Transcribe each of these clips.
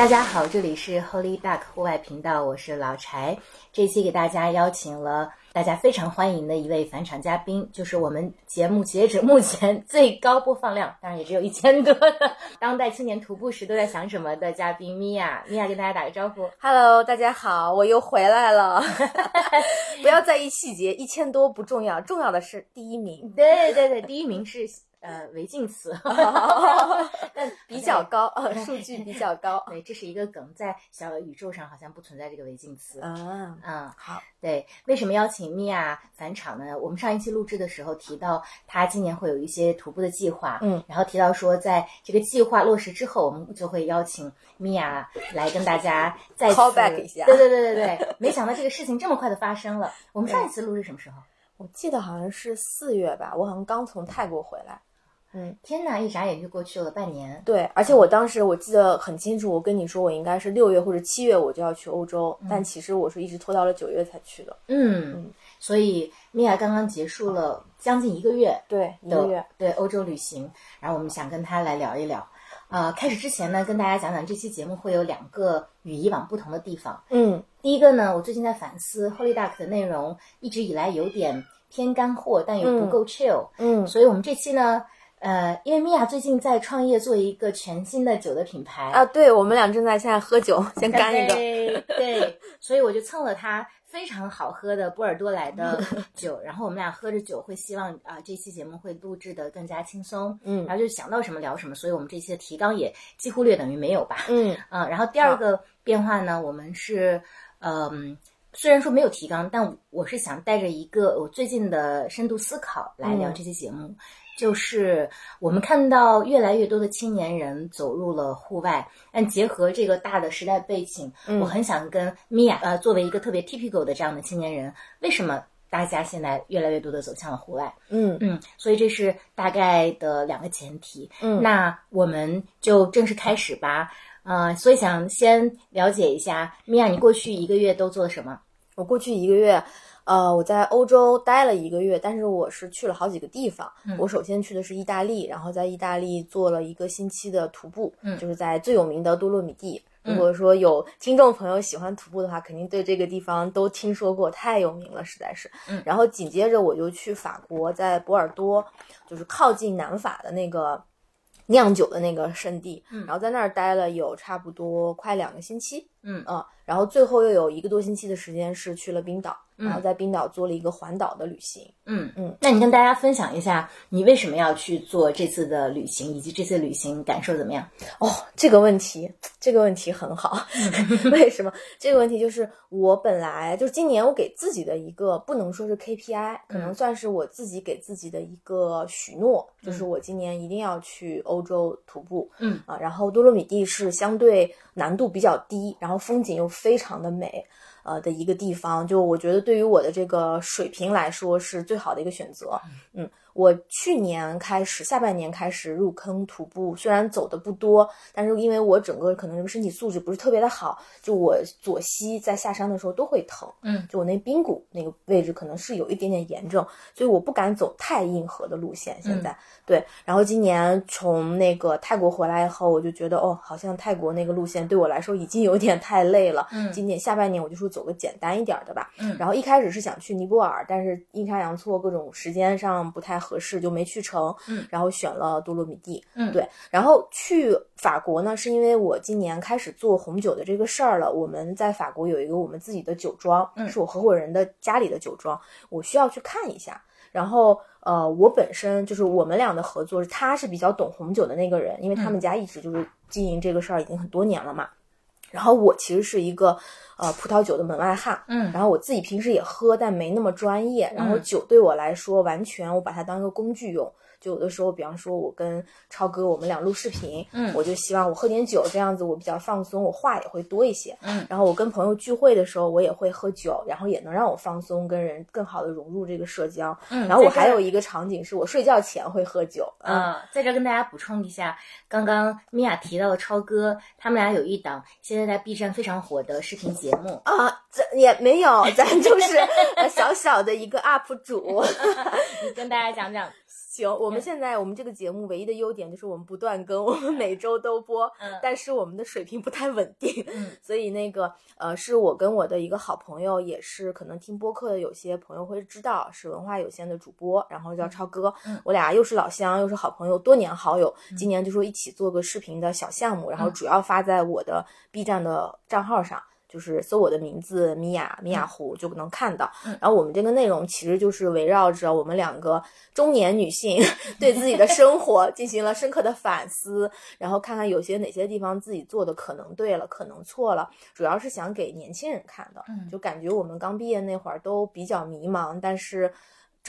大家好，这里是 Holy Duck 户外频道，我是老柴。这期给大家邀请了大家非常欢迎的一位返场嘉宾，就是我们节目截止目前最高播放量，当然也只有一千多的当代青年徒步时都在想什么的嘉宾米娅。米娅跟大家打个招呼。Hello，大家好，我又回来了。不要在意细节，一千多不重要，重要的是第一名，对对对，第一名是呃违禁词，但比较高，呃，数据比较高。对，这是一个梗，在小宇宙上好像不存在这个违禁词。啊，嗯，好，对，为什么邀请米娅返场呢？我们上一期录制的时候提到，她今年会有一些徒步的计划，嗯，然后提到说，在这个计划落实之后，我们就会邀请米娅来跟大家再次 Call back 一下对对对对对，没想到这个事情这么快的发生了。我们上一次录制什么时候？我记得好像是四月吧，我好像刚从泰国回来。天哪，一眨眼就过去了半年。对，而且我当时我记得很清楚，我跟你说我应该是六月或者七月我就要去欧洲，但其实我是一直拖到了九月才去的。嗯，所以米娅刚刚结束了将近一个月对，一个月。对欧洲旅行，然后我们想跟她来聊一聊。呃，开始之前呢，跟大家讲讲这期节目会有两个与以往不同的地方。嗯第一个呢，我最近在反思 Holy Duck 的内容，一直以来有点偏干货，但又不够 chill，、嗯所以我们这期呢，呃，因为米娅最近在创业做一个全新的酒的品牌啊，对，我们俩正在现在喝酒，先干一个。对对，所以我就蹭了他非常好喝的波尔多来的 酒，然后我们俩喝着酒，会希望啊、这期节目会录制的更加轻松，嗯然后就想到什么聊什么，所以我们这期的提纲也几乎略等于没有吧，嗯嗯，然后第二个变化呢，我们是嗯。虽然说没有提纲，但我是想带着一个我最近的深度思考来聊嗯这期节目，就是我们看到越来越多的青年人走入了户外，但结合这个大的时代背景，嗯我很想跟米娅呃，作为一个特别 typical 的这样的青年人，为什么大家现在越来越多的走向了户外？嗯嗯，所以这是大概的两个前提。嗯那我们就正式开始吧。呃，所以想先了解一下，米娅，你过去一个月都做了什么？我过去一个月，呃，我在欧洲待了一个月，但是我是去了好几个地方。嗯我首先去的是意大利，然后在意大利做了一个星期的徒步，嗯就是在最有名的多洛米蒂。嗯如果说有听众朋友喜欢徒步的话，肯定对这个地方都听说过，太有名了，实在是。嗯然后紧接着我就去法国，在波尔多，就是靠近南法的那个酿酒的那个圣地，嗯然后在那儿待了有差不多快两个星期。嗯啊，然后最后又有一个多星期的时间是去了冰岛，嗯然后在冰岛做了一个环岛的旅行。嗯嗯，那你跟大家分享一下，你为什么要去做这次的旅行，以及这次旅行感受怎么样？哦，这个问题，这个问题很好。为什么？这个问题就是我本来就是今年我给自己的一个不能说是 KPI，可能算是我自己给自己的一个许诺，就是我今年一定要去欧洲徒步。嗯啊，然后多洛米蒂是相对难度比较低，然后风景又非常的美。呃的一个地方，就我觉得对于我的这个水平来说是最好的一个选择。嗯，我去年开始，下半年开始入坑徒步，虽然走的不多，但是因为我整个可能身体素质不是特别的好，就我左膝在下山的时候都会疼。嗯，就我那髌骨那个位置可能是有一点点炎症，所以我不敢走太硬核的路线。现在、对，然后今年从那个泰国回来以后，我就觉得哦，好像泰国那个路线对我来说已经有点太累了。嗯今年下半年我就说走个简单一点的吧。嗯然后一开始是想去尼泊尔，但是阴差阳错各种时间上不太合适，就没去成。嗯，然后选了多洛米蒂。嗯对。然后去法国呢，是因为我今年开始做红酒的这个事儿了。我们在法国有一个我们自己的酒庄，嗯是我合伙人的家里的酒庄，我需要去看一下。然后，呃，我本身就是我们俩的合作，他是比较懂红酒的那个人，因为他们家一直就是经营这个事儿已经很多年了嘛。然后我其实是一个呃葡萄酒的门外汉，嗯然后我自己平时也喝，但没那么专业。然后嗯酒对我来说，完全我把它当一个工具用。就有的时候，比方说我跟超哥我们俩录视频，嗯我就希望我喝点酒，这样子我比较放松，我话也会多一些。嗯然后我跟朋友聚会的时候，我也会喝酒，然后也能让我放松，跟人更好的融入这个社交。嗯然后我还有一个场景是我睡觉前会喝酒，嗯，啊、在这儿跟大家补充一下，刚刚米娅提到了超哥，他们俩有一档现在在 B 站非常火的视频节目。啊，这也没有，咱就是呃小小的一个 UP 主。你跟大家讲讲行，我们现在我们这个节目唯一的优点就是我们不断更，我们每周都播，嗯。但是我们的水平不太稳定，嗯。所以那个呃，是我跟我的一个好朋友，也是可能听播客的有些朋友会知道，是文化有限的主播，然后叫超哥，嗯我俩又是老乡又是好朋友，多年好友，今年就说一起做个视频的小项目，然后嗯。主要发在我的 B 站的账号上。就是搜我的名字米娅米娅湖就能看到，嗯然后我们这个内容其实就是围绕着我们两个中年女性 对自己的生活进行了深刻的反思，然后看看有些哪些地方自己做的可能对了，可能错了，主要是想给年轻人看的。嗯就感觉我们刚毕业那会儿都比较迷茫，但是。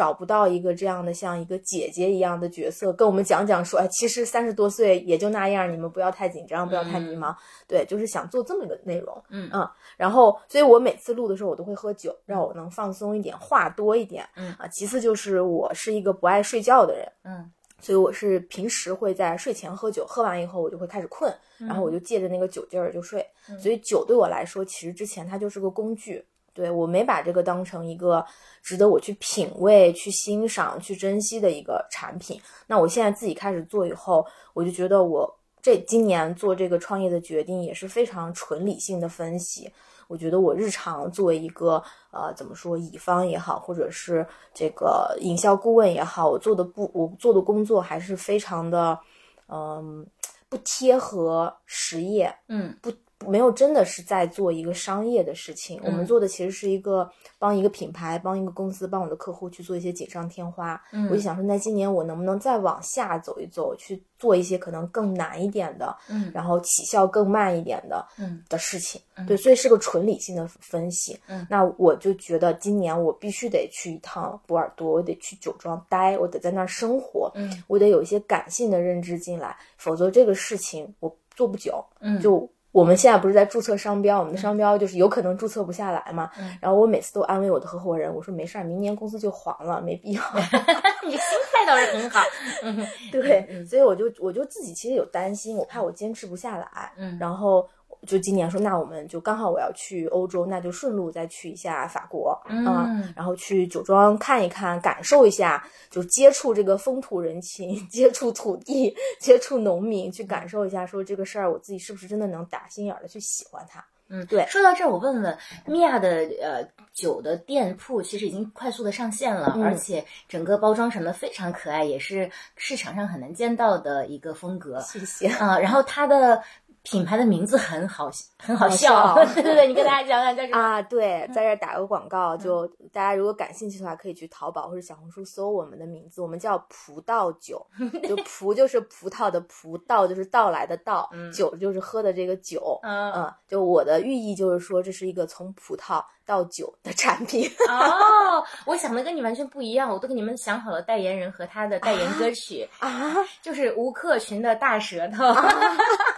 找不到一个这样的像一个姐姐一样的角色，跟我们讲讲说，哎，其实三十多岁也就那样，你们不要太紧张，不要太迷茫。对，就是想做这么一个内容。嗯嗯，然后，所以我每次录的时候，我都会喝酒，让我能放松一点，话多一点。嗯啊，其次就是我是一个不爱睡觉的人，嗯所以我是平时会在睡前喝酒，喝完以后我就会开始困，然后我就借着那个酒劲儿就睡。嗯所以酒对我来说，其实之前它就是个工具。对我没把这个当成一个值得我去品味、去欣赏、去珍惜的一个产品。那我现在自己开始做以后，我就觉得我这今年做这个创业的决定也是非常纯理性的分析。我觉得我日常作为一个呃怎么说乙方也好，或者是这个营销顾问也好，我做的不我做的工作还是非常的嗯、不贴合实业，嗯不没有真的是在做一个商业的事情。我们嗯做的其实是一个帮一个品牌、帮一个公司、帮我的客户去做一些锦上添花。嗯我就想说，那今年我能不能再往下走一走，去做一些可能更难一点的，嗯然后起效更慢一点的，嗯的事情。对，所以是个纯理性的分析。嗯那我就觉得今年我必须得去一趟波尔多，我得去酒庄待，我得在那儿生活，嗯我得有一些感性的认知进来，否则这个事情我做不久。嗯就我们现在不是在注册商标，我们的商标就是有可能注册不下来嘛。嗯然后我每次都安慰我的合伙人，我说没事儿，明年公司就黄了，没必要。你心态倒是很好。嗯对，嗯所以我就我就自己其实有担心，我怕我坚持不下来。嗯然后就今年说，那我们就刚好我要去欧洲，那就顺路再去一下法国，嗯然后去酒庄看一看，感受一下，就接触这个风土人情，接触土地，接触农民，去感受一下，说这个事儿我自己是不是真的能打心眼儿的去喜欢它。嗯，对说到这儿，我问问米娅的呃酒的店铺，其实已经快速的上线了，嗯而且整个包装什么非常可爱，也是市场上很难见到的一个风格。谢谢。啊、然后它的品牌的名字很好，很好好笑。对 对对，你跟大家 讲讲叫什么？啊，对，在这儿打个广告，就大家如果感兴趣的话，可以去淘宝或者小红书搜我们的名字，我们叫葡萄酒，就葡就是葡萄的葡，到就是到来的到，酒就是喝的这个酒，嗯嗯，就我的寓意就是说，这是一个从葡萄到酒的产品。哦，我想的跟你完全不一样，我都给你们想好了代言人和他的代言歌曲，啊，就是吴克群的大舌头，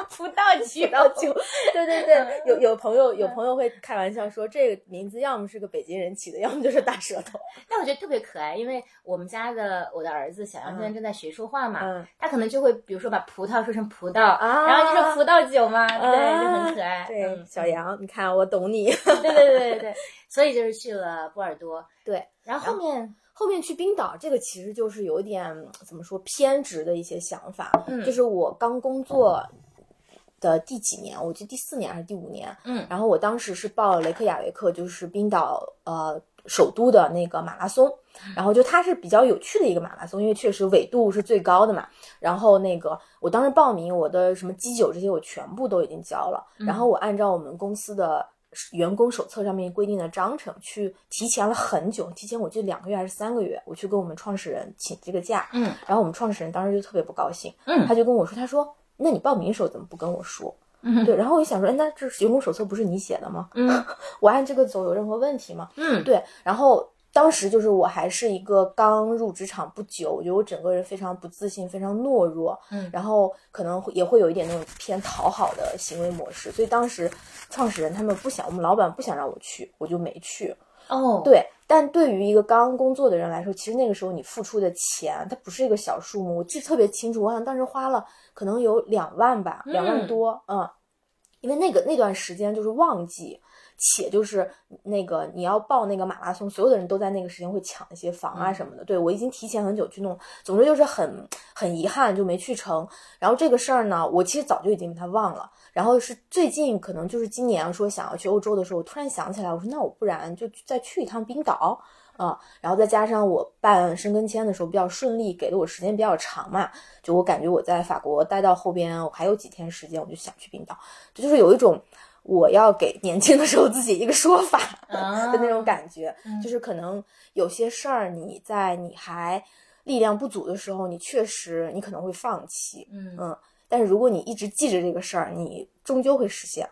葡萄酒，葡萄酒，对对对，有有朋友有朋友会开玩笑说，这个名字要么是个北京人起的，要么就是大舌头。但我觉得特别可爱，因为我们家的我的儿子小杨现在正在学说话嘛，嗯。他可能就会比如说把葡萄说成葡萄，啊。然后就说葡萄酒嘛，对，就很可爱。对，嗯小杨，你看我懂你。对对对对对，所以就是去了波尔多，对，然后后面后面去冰岛，这个其实就是有点怎么说偏执的一些想法。嗯。就是我刚工作的第几年，我记得第四年还是第五年。嗯然后我当时是报雷克雅维克，就是冰岛呃首都的那个马拉松。然后就它是比较有趣的一个马拉松，因为确实纬度是最高的嘛。然后那个我当时报名，我的什么基酒这些我全部都已经交了。然后我按照我们公司的员工手册上面规定的章程去提前了很久，提前我记得两个月还是三个月，我去跟我们创始人请这个假。嗯然后我们创始人当时就特别不高兴，嗯他就跟我说，他说：“那你报名的时候怎么不跟我说？”嗯对，然后我就想说，哎，那这员工手册不是你写的吗？嗯 我按这个走有任何问题吗？嗯对，然后当时就是我还是一个刚入职场不久，我觉得我整个人非常不自信，非常懦弱，嗯然后可能也会有一点那种偏讨好的行为模式，所以当时创始人他们不想，我们老板不想让我去，我就没去。哦，对，但对于一个刚工作的人来说，其实那个时候你付出的钱，它不是一个小数目。我记得特别清楚，我好像当时花了可能有两万吧，两万嗯多，嗯，因为那个那段时间就是旺季，且就是那个你要报那个马拉松，所有的人都在那个时间会抢一些房啊什么的。对我已经提前很久去弄，总之就是很很遗憾就没去成。然后这个事儿呢，我其实早就已经把它忘了。然后是最近可能就是今年说想要去欧洲的时候，我突然想起来，我说那我不然就再去一趟冰岛。啊，然后再加上我办申根签的时候比较顺利，给的我时间比较长嘛，就我感觉我在法国待到后边，我还有几天时间，我就想去冰岛，这就是有一种我要给年轻的时候自己一个说法 的那种感觉，就是可能有些事儿你在你还力量不足的时候，你确实你可能会放弃，嗯嗯，但是如果你一直记着这个事儿，你终究会实现。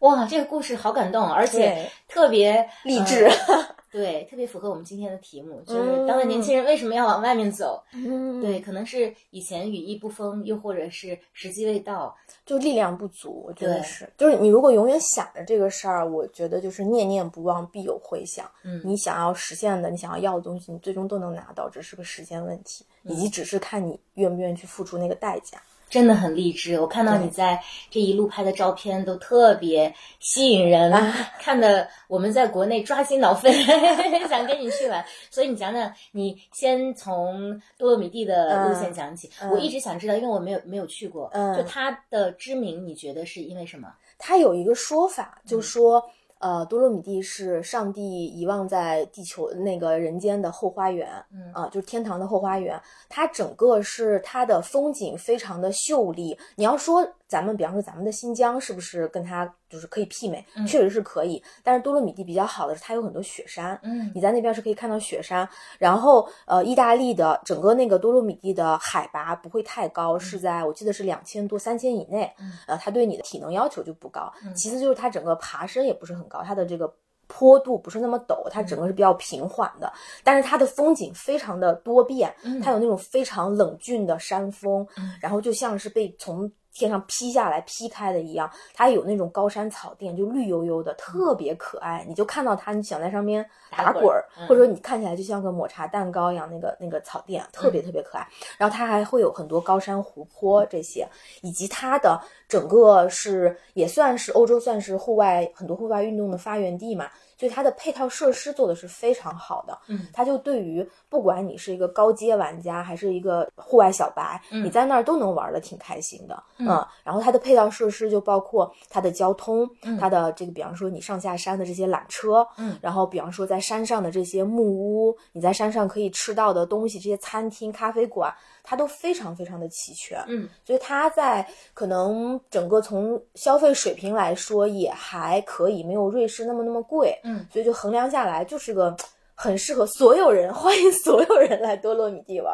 哇，这个故事好感动，而且特别励志。对，特别符合我们今天的题目，就是当代年轻人为什么要往外面走？嗯，对，可能是以前羽翼不丰，又或者是时机未到，就力量不足。我觉得是，就是你如果永远想着这个事儿，我觉得就是念念不忘，必有回响。嗯，你想要实现的，你想要要的东西，你最终都能拿到，只是个时间问题，以及只是看你愿不愿意去付出那个代价。真的很励志，我看到你在这一路拍的照片都特别吸引人，看的我们在国内抓心挠肺，想跟你去玩。所以你讲讲，你先从多洛米蒂的路线讲起。我一直想知道，因为我没有没有去过，就它的知名，你觉得是因为什么？它有一个说法，就说。呃，多洛米蒂是上帝遗忘在地球那个人间的后花园，嗯啊，就是天堂的后花园。它整个是它的风景非常的秀丽。你要说。咱们比方说，咱们的新疆是不是跟它就是可以媲美？确实是可以。但是多洛米蒂比较好的是，它有很多雪山。嗯，你在那边是可以看到雪山。然后，呃，意大利的整个那个多洛米蒂的海拔不会太高，是在我记得是两千多、三千以内。呃，它对你的体能要求就不高。其次就是它整个爬升也不是很高，它的这个坡度不是那么陡，它整个是比较平缓的。但是它的风景非常的多变，它有那种非常冷峻的山峰，然后就像是被从天上劈下来、劈开的一样，它有那种高山草甸，就绿油油的，特别可爱。你就看到它，你想在上面打滚儿，或者说你看起来就像个抹茶蛋糕一样，那个那个草甸特别特别可爱。然后它还会有很多高山湖泊这些，以及它的整个是也算是欧洲算是户外很多户外运动的发源地嘛。所以它的配套设施做的是非常好的，嗯，它就对于不管你是一个高阶玩家还是一个户外小白，你在那儿都能玩的挺开心的，嗯，然后它的配套设施就包括它的交通，它的这个比方说你上下山的这些缆车，嗯，然后比方说在山上的这些木屋，你在山上可以吃到的东西，这些餐厅、咖啡馆。它都非常非常的齐全，嗯，所以它在可能整个从消费水平来说也还可以，没有瑞士那么那么贵，嗯，所以就衡量下来就是个很适合所有人，欢迎所有人来多洛米蒂玩，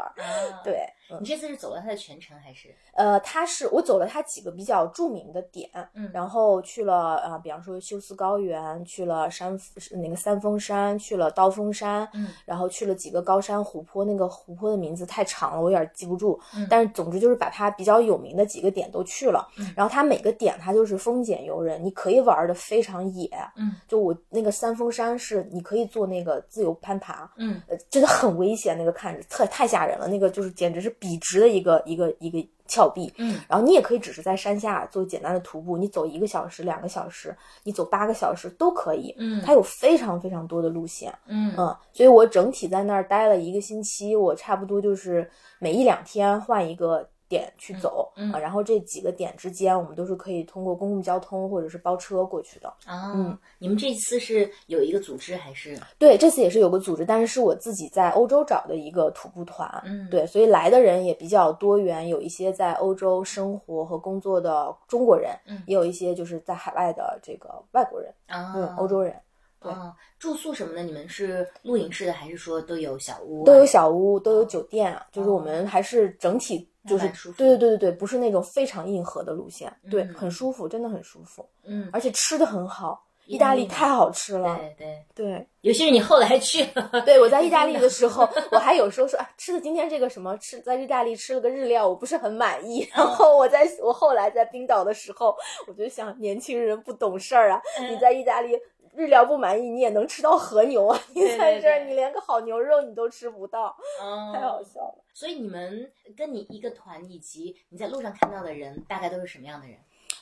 对。你这次是走了它的全程还是？呃，它是我走了它几个比较著名的点，嗯，然后去了呃，比方说休斯高原，去了山那个三峰山，去了刀锋山，嗯，然后去了几个高山湖泊，那个湖泊的名字太长了，我有点记不住，嗯，但是总之就是把它比较有名的几个点都去了，嗯，然后它每个点它就是风俭游人，你可以玩的非常野，嗯，就我那个三峰山是你可以做那个自由攀爬，嗯，呃，真的很危险，那个看着太太吓人了，那个就是简直是。笔直的一个一个一个峭壁，嗯，然后你也可以只是在山下做简单的徒步，你走一个小时、两个小时，你走八个小时都可以，嗯，它有非常非常多的路线，嗯嗯，所以我整体在那儿待了一个星期，我差不多就是每一两天换一个。点去走啊，然后这几个点之间，我们都是可以通过公共交通或者是包车过去的啊。嗯，你们这次是有一个组织还是？对，这次也是有个组织，但是是我自己在欧洲找的一个徒步团。嗯，对，所以来的人也比较多元，有一些在欧洲生活和工作的中国人，嗯，也有一些就是在海外的这个外国人啊，嗯，欧洲人。对，住宿什么的，你们是露营式的还是说都有小屋？都有小屋，都有酒店啊，就是我们还是整体。就是对对对对对，不是那种非常硬核的路线，对，很舒服，真的很舒服。嗯，而且吃的很好，意大利太好吃了。对对对，尤其是你后来去了，对我在意大利的时候，我还有时候说，啊，吃的今天这个什么吃，在意大利吃了个日料，我不是很满意。然后我在我后来在冰岛的时候，我就想，年轻人不懂事儿啊，你在意大利。日料不满意，你也能吃到和牛啊！你在这儿，你连个好牛肉你都吃不到，太好笑了。所以你们跟你一个团，以及你在路上看到的人，大概都是什么样的人？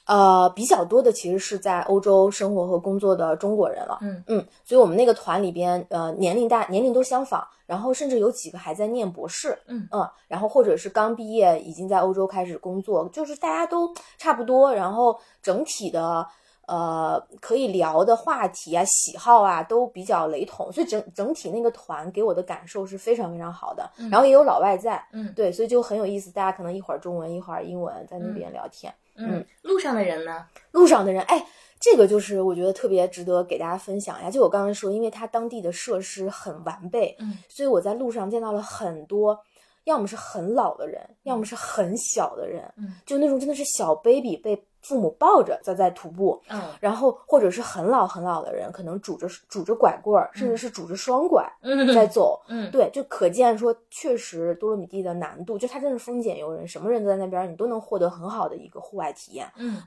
呃，比较多的其实是在欧洲生活和工作的中国人了。嗯嗯，所以我们那个团里边，呃，年龄大，年龄都相仿，然后甚至有几个还在念博士。嗯然后或者是刚毕业，已经在欧洲开始工作，就是大家都差不多，然后整体的。呃，可以聊的话题啊、喜好啊都比较雷同，所以整整体那个团给我的感受是非常非常好的。然后也有老外在，嗯对，所以就很有意思。大家可能一会儿中文，一会儿英文，在那边聊天。嗯，路上的人呢？路上的人，哎，这个就是我觉得特别值得给大家分享一下。就我刚刚说，因为它当地的设施很完备，嗯，所以我在路上见到了很多，要么是很老的人，要么是很小的人，嗯，就那种真的是小 baby 被父母抱着在在徒步，嗯。然后或者是很老很老的人，可能拄着拄着拐棍儿，甚至是拄着双拐嗯。在走。嗯，对，就可见说，确实多洛米蒂的难度，就它真是丰俭由人，什么人都在那边，你都能获得很好的一个户外体验。嗯。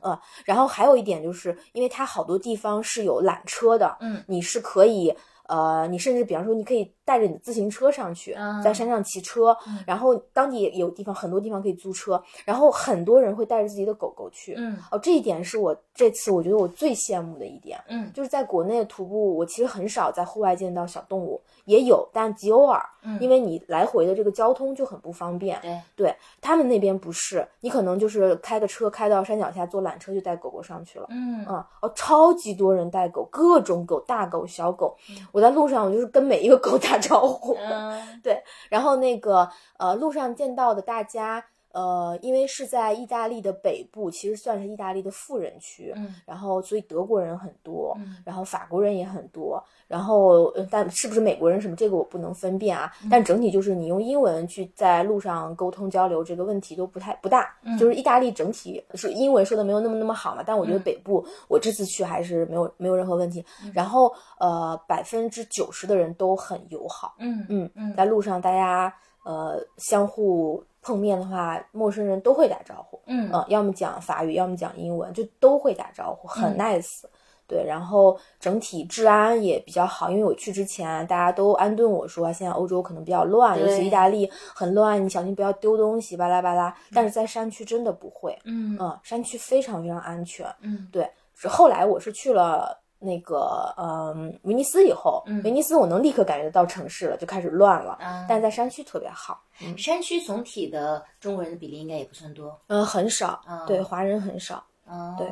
然后还有一点就是，因为它好多地方是有缆车的，嗯。你是可以，呃，你甚至比方说，你可以带着你的自行车上去，嗯在山上骑车，嗯然后当地也有地方，很多地方可以租车，然后很多人会带着自己的狗狗去。嗯哦，这一点是我这次我觉得我最羡慕的一点，嗯就是在国内徒步，我其实很少在户外见到小动物，也有，但极偶尔，嗯，因为你来回的这个交通就很不方便。对，对他们那边不是，你可能就是开个车开到山脚下，坐缆车就带狗狗上去了。嗯啊哦，超级多人带狗，各种狗，大狗、小狗。我在路上，我就是跟每一个狗打招呼。嗯然后那个呃，路上见到的大家，呃，因为是在意大利的北部，其实算是意大利的富人区。嗯然后，所以德国人很多，嗯然后法国人也很多，然后呃但是不是美国人什么这个我不能分辨啊。嗯但整体就是你用英文去在路上沟通交流，这个问题都不太不大。嗯就是意大利整体是英文说的没有那么那么好嘛，但我觉得嗯北部我这次去还是没有没有任何问题。然后呃，百分之九十的人都很友好。嗯嗯嗯在路上大家呃相互碰面的话，陌生人都会打招呼。嗯呃，要么讲法语，要么讲英文，就都会打招呼，很嗯 nice。对，然后整体治安也比较好，因为我去之前大家都安顿我说，现在欧洲可能比较乱，尤其意大利很乱，你小心不要丢东西，巴拉巴拉。但是在山区真的不会，嗯嗯，山区非常非常安全。嗯对，后来我是去了那个嗯威尼斯以后，嗯威尼斯我能立刻感觉到城市了，就开始乱了，啊，但在山区特别好，山区总体的中国人的比例应该也不算多。嗯，很少，啊对，华人很少。哦，对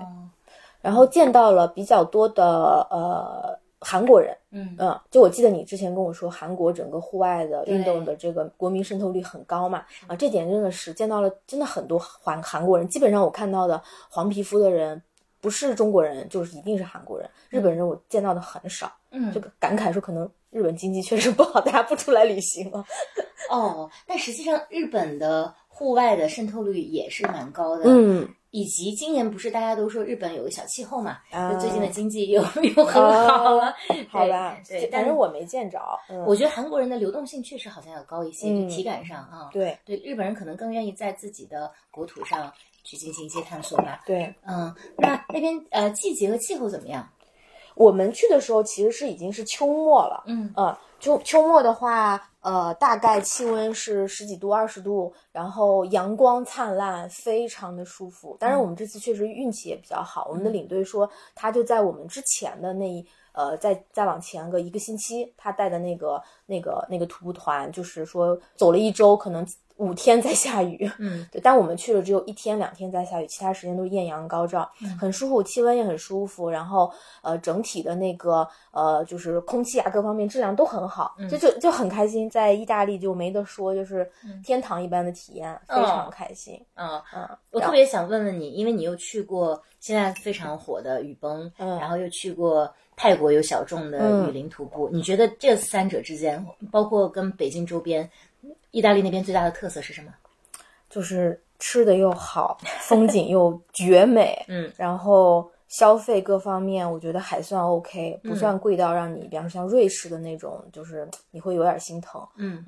然后见到了比较多的呃韩国人，嗯嗯，就我记得你之前跟我说，韩国整个户外的运动的这个国民渗透率很高嘛，啊，这点真的是见到了真的很多韩韩国人，基本上我看到的黄皮肤的人不是中国人，就是一定是韩国人，日本人我见到的很少，嗯就感慨说可能日本经济确实不好，大家不出来旅行了，哦，但实际上日本的户外的渗透率也是蛮高的。嗯，以及今年不是大家都说日本有个小气候嘛，啊就最近的经济又 又很好了，好吧，对，但是反正我没见着，嗯，我觉得韩国人的流动性确实好像要高一些，体感上啊，对对，日本人可能更愿意在自己的国土上去进行一些探索吧。对。嗯，那那边呃季节和气候怎么样？我们去的时候其实是已经是秋末了，嗯呃，秋秋末的话，呃，大概气温是十几度、二十度，然后阳光灿烂，非常的舒服。当然，我们这次确实运气也比较好，我们的领队说，他就在我们之前的那一。呃，再再往前个一个星期，他带的那个、那个、那个徒步团，就是说走了一周，可能五天在下雨，嗯。对，但我们去了只有一天两天在下雨，其他时间都是艳阳高照，很舒服，气温也很舒服，然后呃整体的那个呃就是空气啊各方面质量都很好，就就就很开心，在意大利就没得说，就是天堂一般的体验，非常开心。嗯，嗯，我特别想问问你，因为你又去过现在非常火的雨崩，嗯然后又去过泰国有小众的雨林徒步，你觉得这三者之间，包括跟北京周边，意大利那边最大的特色是什么？就是吃的又好，风景又绝美，嗯，然后消费各方面我觉得还算 OK，不算贵到让你，比方说像瑞士的那种，就是你会有点心疼。嗯。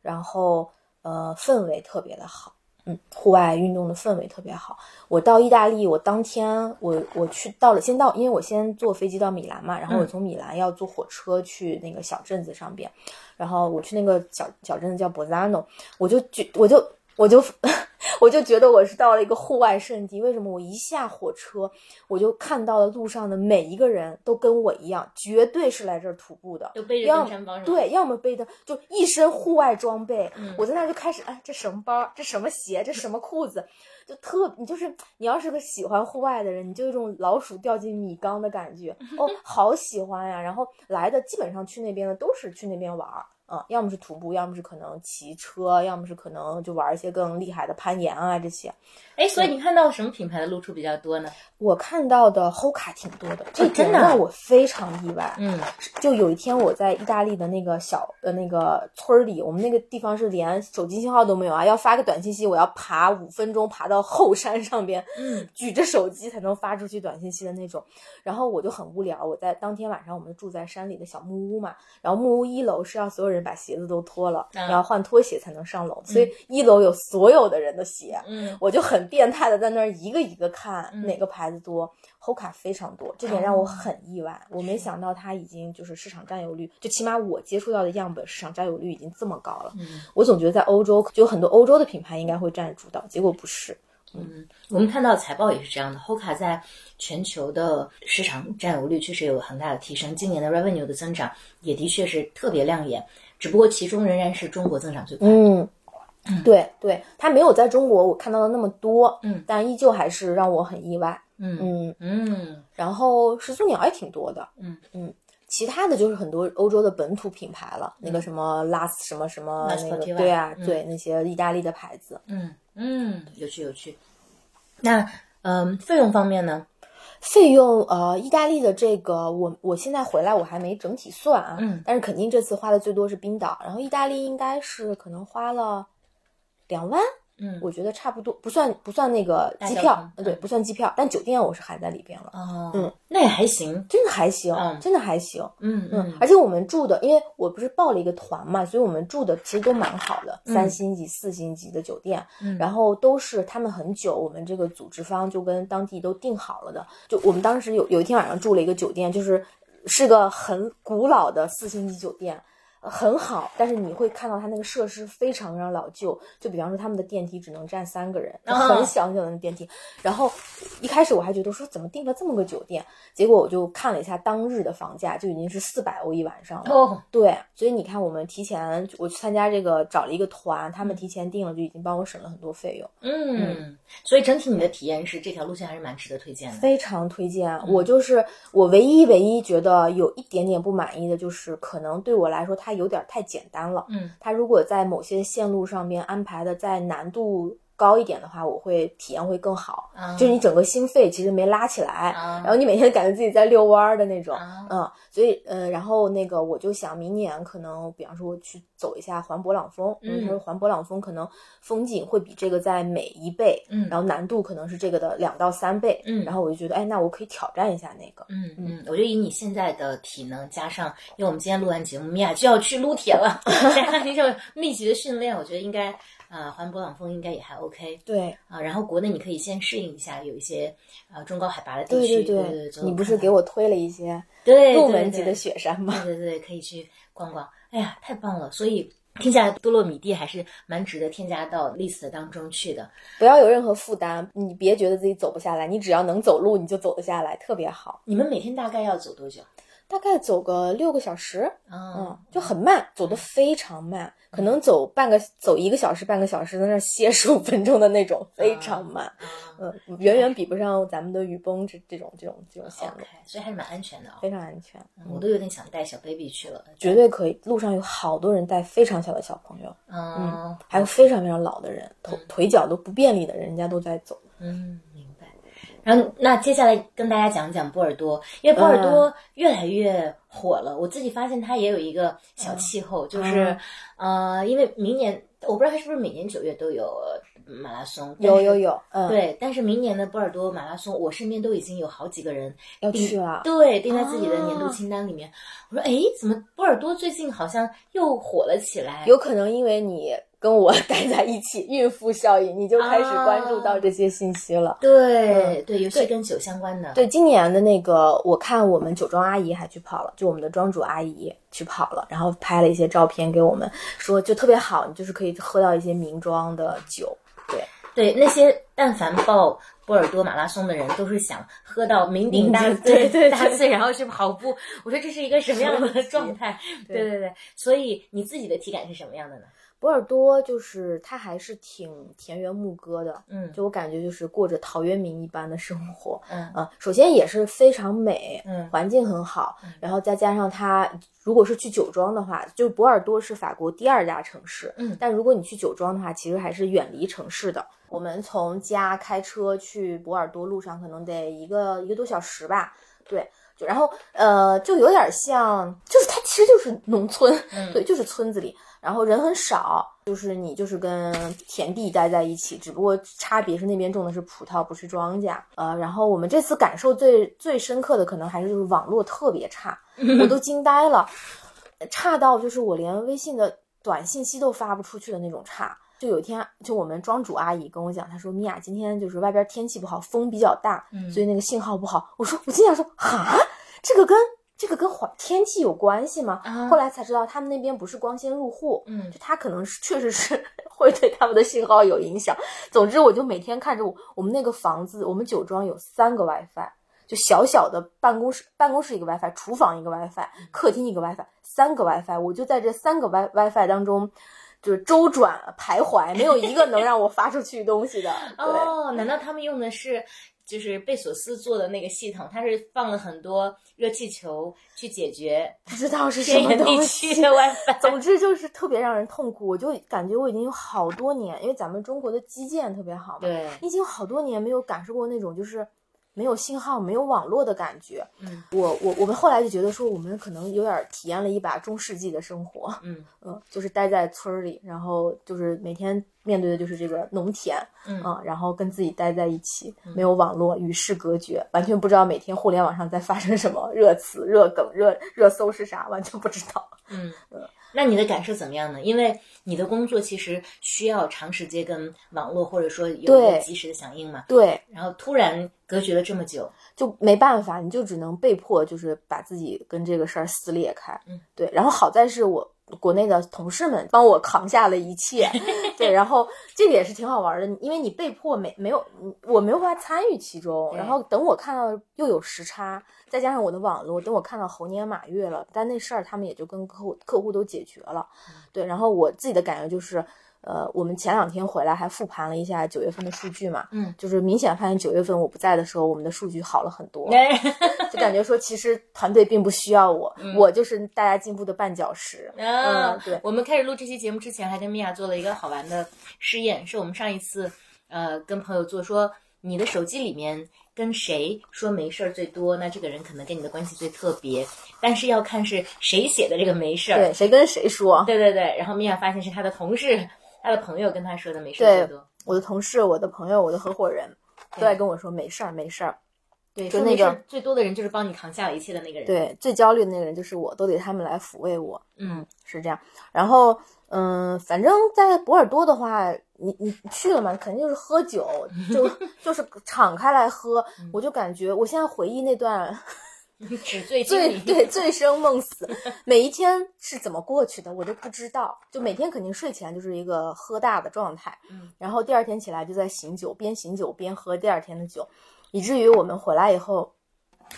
然后呃氛围特别的好，嗯，户外运动的氛围特别好。我到意大利，我当天我我去到了，先到，因为我先坐飞机到米兰嘛，然后我嗯从米兰要坐火车去那个小镇子上边，然后我去那个小小镇子叫博扎诺，我就就我就我就我就觉得我是到了一个户外圣地。为什么？我一下火车，我就看到了路上的每一个人都跟我一样，绝对是来这儿徒步的，就背着要登山包？对，要么背的就一身户外装备。嗯我在那儿就开始，哎，这什么包？这什么鞋？这什么裤子？就特，你就是你要是个喜欢户外的人，你就有一种老鼠掉进米缸的感觉。哦，好喜欢呀！然后来的基本上去那边的都是去那边玩儿。嗯，要么是徒步，要么是可能骑车，要么是可能就玩一些更厉害的攀岩啊这些。哎，所以你看到什么品牌的露出比较多呢？我看到的 Hoka 挺多的，这真的啊让我非常意外。嗯就有一天我在意大利的那个小呃那个村儿里，我们那个地方是连手机信号都没有啊，要发个短信息，我要爬五分钟爬到后山上边，嗯，举着手机才能发出去短信息的那种。然后我就很无聊，我在当天晚上我们住在山里的小木屋嘛，然后木屋一楼是要所有人把鞋子都脱了，嗯你要换拖鞋才能上楼，所以一楼有所有的人的鞋。嗯我就很变态的在那儿一个一个看嗯哪个牌子多，Hoka 非常多，这点让我很意外。我没想到它已经就是市场占有率，就起码我接触到的样本市场占有率已经这么高了。嗯我总觉得在欧洲就很多欧洲的品牌应该会占主导，结果不是。嗯，我们看到财报也是这样的，Hoka 在全球的市场占有率确实有很大的提升，今年的 revenue 的增长也的确是特别亮眼，只不过其中仍然是中国增长最快。嗯，对对，它没有在中国我看到的那么多，嗯，但依旧还是让我很意外。嗯嗯，嗯然后始祖鸟也挺多的，嗯嗯。其他的就是很多欧洲的本土品牌了，那个什么 Last 什么什么那个对啊，嗯对那些意大利的牌子，嗯嗯，有趣有趣。那嗯，费用方面呢？费用呃，意大利的这个我我现在回来我还没整体算啊，嗯。但是肯定这次花的最多是冰岛，然后意大利应该是可能花了两万，嗯我觉得差不多，不算不算那个机票，呃对，嗯不算机票，但酒店我是含在里边了，哦，嗯，那也还行。真的还行，嗯真的还行，嗯嗯，而且我们住的，因为我不是报了一个团嘛，所以我们住的其实都蛮好的，三星级、四星级的酒店，嗯然后都是他们很久，我们这个组织方就跟当地都定好了的。就我们当时有有一天晚上住了一个酒店，就是是个很古老的四星级酒店。呃很好，但是你会看到它那个设施非常非常老旧，就比方说他们的电梯只能站三个人，很小很小的电梯。然后一开始我还觉得说怎么订了这么个酒店，结果我就看了一下当日的房价，就已经是四百欧一晚上了。哦，对，所以你看，我们提前我去参加这个找了一个团，他们提前订了，就已经帮我省了很多费用，嗯，所以整体你的体验是这条路线还是蛮值得推荐的。非常推荐。我就是我唯一唯一觉得有一点点不满意的，就是可能对我来说它有点太简单了。嗯，它如果在某些线路上面安排的再难度高一点的话，我会体验会更好。嗯就是你整个心肺其实没拉起来，啊然后你每天感觉自己在遛弯儿的那种。啊嗯，所以呃，然后那个我就想明年可能，比方说我去走一下环勃朗峰，因为他说环勃朗峰可能风景会比这个再美一倍，嗯然后难度可能是这个的两到三倍，嗯然后我就觉得，哎，那我可以挑战一下那个，嗯嗯，我就以你现在的体能，加上因为我们今天录完节目，米娅就要去撸铁了，加上这种密集的训练，我觉得应该呃环勃朗峰应该也还 OK 对啊。然后国内你可以先适应一下，有一些呃中高海拔的地对区，对对对，你不是给我我推了一些对入门级的雪山吗？对对对，可以去逛逛。哎呀，太棒了！所以听下来，多洛米蒂还是蛮值得添加到 list 当中去的。不要有任何负担，你别觉得自己走不下来，你只要能走路，你就走得下来，特别好。你们每天大概要走多久？大概走个六个小时，嗯嗯，就很慢，走得非常慢，可能走半个走一个小时、半个小时，在那儿歇十五分钟的那种，非常慢，嗯嗯，远远比不上咱们的雨崩这这种这种这种线路所以还是蛮安全的哦。非常安全，我都有点想带小 baby 去了，绝对可以。路上有好多人带非常小的小朋友，嗯还有非常非常老的人，腿腿脚都不便利的人，人家都在走。嗯。然后那接下来跟大家讲讲波尔多，因为波尔多越来越火了。我自己发现它也有一个小气候，就是呃，因为明年我不知道它是不是每年九月都有马拉松，有有有，嗯，，对，但是明年的波尔多马拉松，我身边都已经有好几个人要去了。对，定在自己的年度啊清单里面。我说，哎，怎么波尔多最近好像又火了起来？有可能因为你跟我待在一起，孕妇效应，你就开始关注到这些信息了。对、对，尤其跟酒相关的。对，今年的那个，我看我们酒庄阿姨还去跑了，就我们的庄主阿姨去跑了，然后拍了一些照片给我们，说就特别好，你就是可以喝到一些名庄的酒。对，对那些但凡报波尔多马拉松的人，都是想喝到酩酊大 对对大醉，然后去跑步。我说这是一个什么样的状态？对对对，所以你自己的体感是什么样的呢？波尔多就是它还是挺田园牧歌的，嗯就我感觉就是过着陶渊明一般的生活。嗯呃，首先也是非常美，嗯环境很好，然后再加上它，如果是去酒庄的话，就波尔多是法国第二大城市，嗯但如果你去酒庄的话，其实还是远离城市的。我们从家开车去波尔多，路上可能得一个一个多小时吧，对。就然后呃，就有点像，就是它其实就是农村，嗯对，就是村子里，然后人很少，就是你就是跟田地待在一起，只不过差别是那边种的是葡萄，不是庄稼。呃，然后我们这次感受最最深刻的，可能还是就是网络特别差，我都惊呆了，差到就是我连微信的短信息都发不出去的那种差。就有一天，就我们庄主阿姨跟我讲，她说：“米娅，今天就是外边天气不好，风比较大，嗯所以那个信号不好。”我说：“我心想说，哈，这个跟这个跟环天气有关系吗？”啊后来才知道，他们那边不是光纤入户，嗯就它可能是确实是 会对他们的信号有影响。总之，我就每天看着我我们那个房子，我们酒庄有三个 WiFi，就小小的办公室，办公室一个 WiFi，厨房一个 WiFi，客厅一个 WiFi，三个 WiFi，我就在这三个 Wi WiFi 当中。就是周转徘徊，没有一个能让我发出去东西的。对，哦，难道他们用的是就是贝索斯做的那个系统？它是放了很多热气球去解决 不知道是什么东西。的 WiFi？总之就是特别让人痛苦，我就感觉我已经有好多年，因为咱们中国的基建特别好嘛，对，已经有好多年没有感受过那种就是没有信号、没有网络的感觉。嗯我我我们后来就觉得说，我们可能有点体验了一把中世纪的生活，嗯嗯，就是待在村儿里，然后就是每天面对的就是这个农田，嗯啊，然后跟自己待在一起，没有网络，与世隔绝，完全不知道每天互联网上在发生什么热词、热梗、热热搜是啥，完全不知道。嗯嗯，那你的感受怎么样呢？因为你的工作其实需要长时间跟网络或者说有一个及时的响应嘛，对，然后突然隔绝了这么久，就没办法，你就只能被迫就是把自己跟这个事儿撕裂开。嗯，对。然后好在是我国内的同事们帮我扛下了一切，对。然后这个也是挺好玩的，因为你被迫没没有，我没有办法参与其中。然后等我看到又有时差，再加上我的网络，等我看到猴年马月了，但那事儿他们也就跟客户客户都解决了。对。然后我自己的感觉就是。呃，我们前两天回来还复盘了一下九月份的数据嘛，嗯，就是明显发现九月份我不在的时候，我们的数据好了很多。哎就感觉说，其实团队并不需要我，我就是大家进步的绊脚石。啊嗯，对，我们开始录这期节目之前，还跟米娅做了一个好玩的试验，是我们上一次呃跟朋友做说，你的手机里面跟谁说没事儿最多，那这个人可能跟你的关系最特别，但是要看是谁写的这个没事儿。对，谁跟谁说？对对对，然后米娅发现是她的同事、她的朋友跟他说的没事儿对最多。我的同事、我的朋友、我的合伙人都在跟我说没事儿，没事儿。对，就那个最多的人就是帮你扛下了一切的那个人。，对，最焦虑的那个人就是我，都得他们来抚慰我。嗯是这样。然后，嗯，反正在博尔多的话，你你去了嘛，肯定就是喝酒，就 就是敞开来喝。我就感觉，我现在回忆那段纸醉。醉对醉生梦死，每一天是怎么过去的，我都不知道。就每天肯定睡前就是一个喝大的状态，嗯，然后第二天起来就在醒酒，边醒酒边喝第二天的酒，以至于我们回来以后。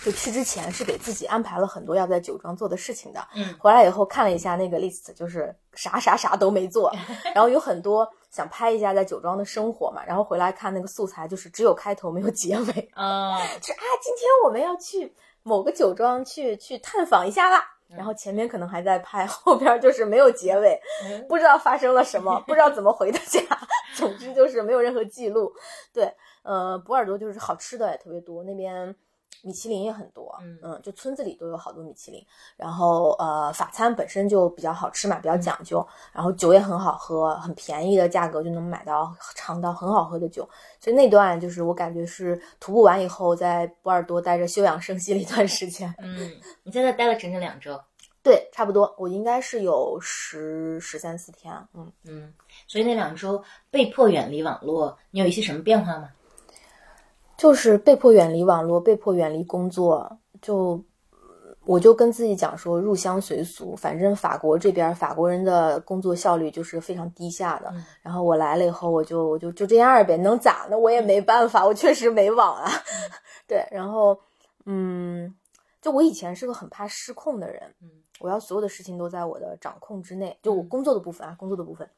就去之前是给自己安排了很多要在酒庄做的事情的，嗯。回来以后看了一下那个 list，就是啥啥啥都没做，然后有很多想拍一下在酒庄的生活嘛，然后回来看那个素材，就是只有开头没有结尾，啊，就是啊，今天我们要去某个酒庄去去探访一下啦。然后前面可能还在拍，后边就是没有结尾，嗯不知道发生了什么，不知道怎么回的家。总之就是没有任何记录。对，呃，博尔多就是好吃的也特别多，那边米其林也很多，嗯就村子里都有好多米其林。然后呃，法餐本身就比较好吃嘛，比较讲究，然后酒也很好喝，很便宜的价格就能买到尝到很好喝的酒。所以那段就是我感觉是徒步完以后，在波尔多待着休养生息了一段时间。嗯，你在那待了整整两周。对，差不多，我应该是有十十三四天，嗯。嗯，所以那两周被迫远离网络，你有一些什么变化吗？就是被迫远离网络，被迫远离工作。就我就跟自己讲说，入乡随俗，反正法国这边法国人的工作效率就是非常低下的。然后我来了以后，我就我就就这样呗，能咋呢？我也没办法，我确实没网啊。对，然后嗯，就我以前是个很怕失控的人，嗯，我要所有的事情都在我的掌控之内，就我工作的部分啊，工作的部分。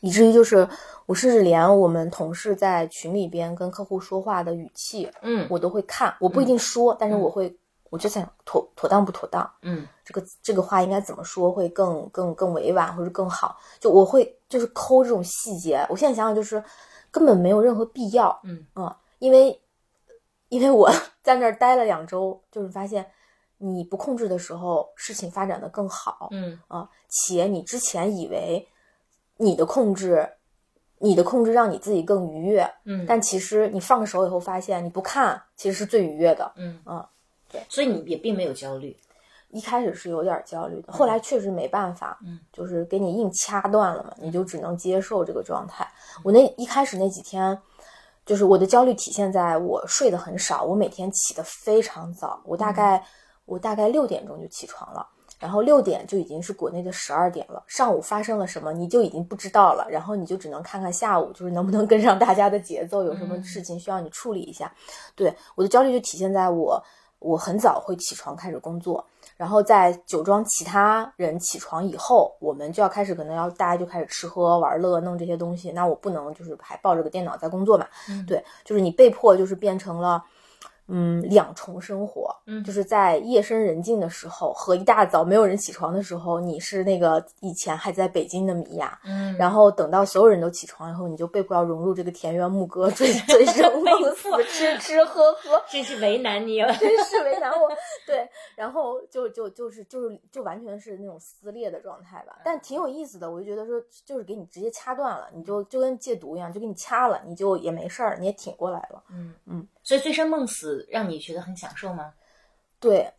以至于就是我甚至连我们同事在群里边跟客户说话的语气，嗯，我都会看，我不一定说，但是我会，我就想妥妥当不妥当，嗯，这个这个话应该怎么说会更更更委婉或者更好，就我会就是抠这种细节。我现在想想就是根本没有任何必要，嗯啊，因为因为我 在那儿待了两周，就是发现你不控制的时候，事情发展的更好，嗯啊，且你之前以为。你的控制，你的控制让你自己更愉悦，嗯，但其实你放手以后发现你不看，其实是最愉悦的，嗯啊，对，所以你也并没有焦虑，一开始是有点焦虑的，后来确实没办法，嗯，就是给你硬掐断了嘛，你就只能接受这个状态。我那一开始那几天，就是我的焦虑体现在我睡得很少，我每天起得非常早，我大概我大概六点钟就起床了。然后六点就已经是国内的十二点了，上午发生了什么你就已经不知道了，然后你就只能看看下午就是能不能跟上大家的节奏，有什么事情需要你处理一下。对我的焦虑就体现在我我很早会起床开始工作，然后在酒庄其他人起床以后，我们就要开始可能要大家就开始吃喝玩乐弄这些东西，那我不能就是还抱着个电脑在工作嘛，对，就是你被迫就是变成了。嗯，两重生活，嗯，就是在夜深人静的时候和一大早没有人起床的时候，你是那个以前还在北京的米娅，嗯，然后等到所有人都起床以后，你就被迫要融入这个田园牧歌，醉 醉生梦死，吃吃喝喝，真是为难你了，真是为难我。对，然后就就就是就是就完全是那种撕裂的状态吧，但挺有意思的，我就觉得说就是给你直接掐断了，你就就跟戒毒一样，就给你掐了，你就也没事儿，你也挺过来了，嗯。嗯，所以醉生梦死。让你觉得很享受吗？对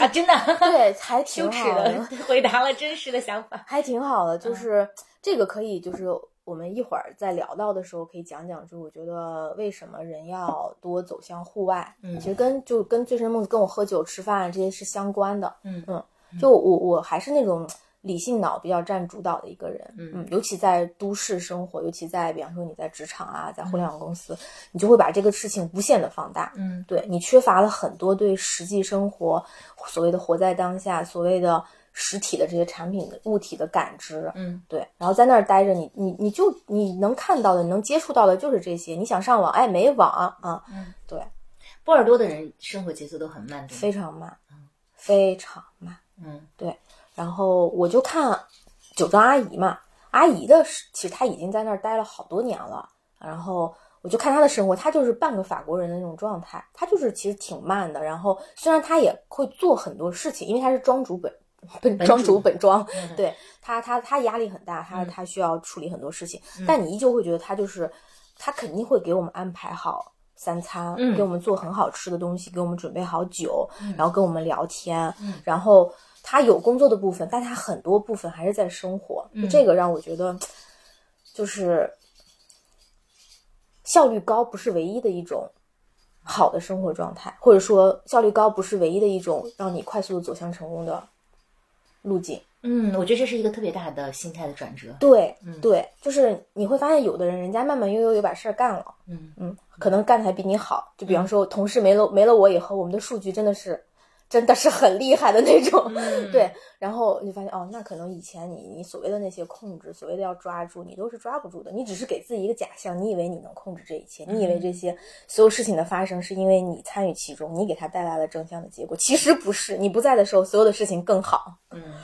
啊，真的，对，还 挺好的，回答了真实的想法，还挺好的。就是这个可以，就是我们一会儿在聊到的时候可以讲讲，就我觉得为什么人要多走向户外。嗯，其实跟就跟醉生梦死、跟我喝酒吃饭这些是相关的。嗯嗯，就我我还是那种。理性脑比较占主导的一个人，嗯，尤其在都市生活，尤其在比方说你在职场啊，在互联网公司，你就会把这个事情无限的放大，嗯，对你缺乏了很多对实际生活所谓的活在当下，所谓的实体的这些产品的物体的感知，嗯，对，然后在那儿待着，你你你就你能看到的，你能接触到的就是这些，你想上网，哎，没网啊，嗯，对，波尔多的人生活节奏都很慢，非常慢，嗯，非常慢，嗯，对。然后我就看酒庄阿姨嘛，阿姨的其实她已经在那儿待了好多年了。然后我就看她的生活，她就是半个法国人的那种状态，她就是其实挺慢的。然后虽然她也会做很多事情，因为她是庄主本 本庄主本庄，对她她她压力很大，她她需要处理很多事情。但你依旧会觉得她就是她肯定会给我们安排好三餐，给我们做很好吃的东西，给我们准备好酒，然后跟我们聊天，然后。他有工作的部分，但他很多部分还是在生活，这个让我觉得，就是效率高不是唯一的一种好的生活状态，或者说效率高不是唯一的一种让你快速的走向成功的路径。嗯，我觉得这是一个特别大的心态的转折。对，对，就是你会发现，有的人人家慢慢悠悠有把事儿干了，嗯嗯，可能干的还比你好。就比方说，同事没了没了我以后，我们的数据真的是。真的是很厉害的那种，对。然后你发现哦，那可能以前你你所谓的那些控制，所谓的要抓住，你都是抓不住的。你只是给自己一个假象，你以为你能控制这一切，你以为这些所有事情的发生是因为你参与其中，你给他带来了正向的结果。其实不是，你不在的时候，所有的事情更好。嗯，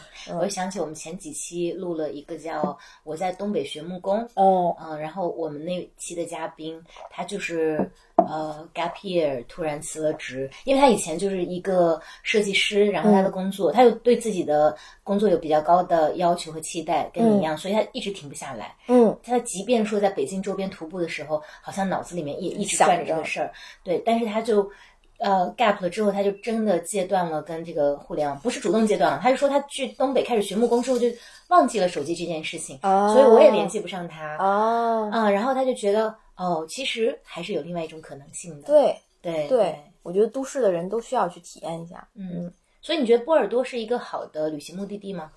我想起我们前几期录了一个叫《我在东北学木工》哦，嗯，然后我们那期的嘉宾他就是呃 gap year 突然辞了职，因为他以前就是一个。设计师，然后他的工作，他又对自己的工作有比较高的要求和期待，跟你一样，所以他一直停不下来。嗯，他即便说在北京周边徒步的时候，好像脑子里面也一直转着这个事儿。对，但是他就呃 gap 了之后，他就真的戒断了跟这个互联网，不是主动戒断了，他就说他去东北开始学木工之后就忘记了手机这件事情，所以我也联系不上他。哦。啊，然后他就觉得哦，其实还是有另外一种可能性的。对。对对。我觉得都市的人都需要去体验一下，嗯，所以你觉得波尔多是一个好的旅行目的地吗？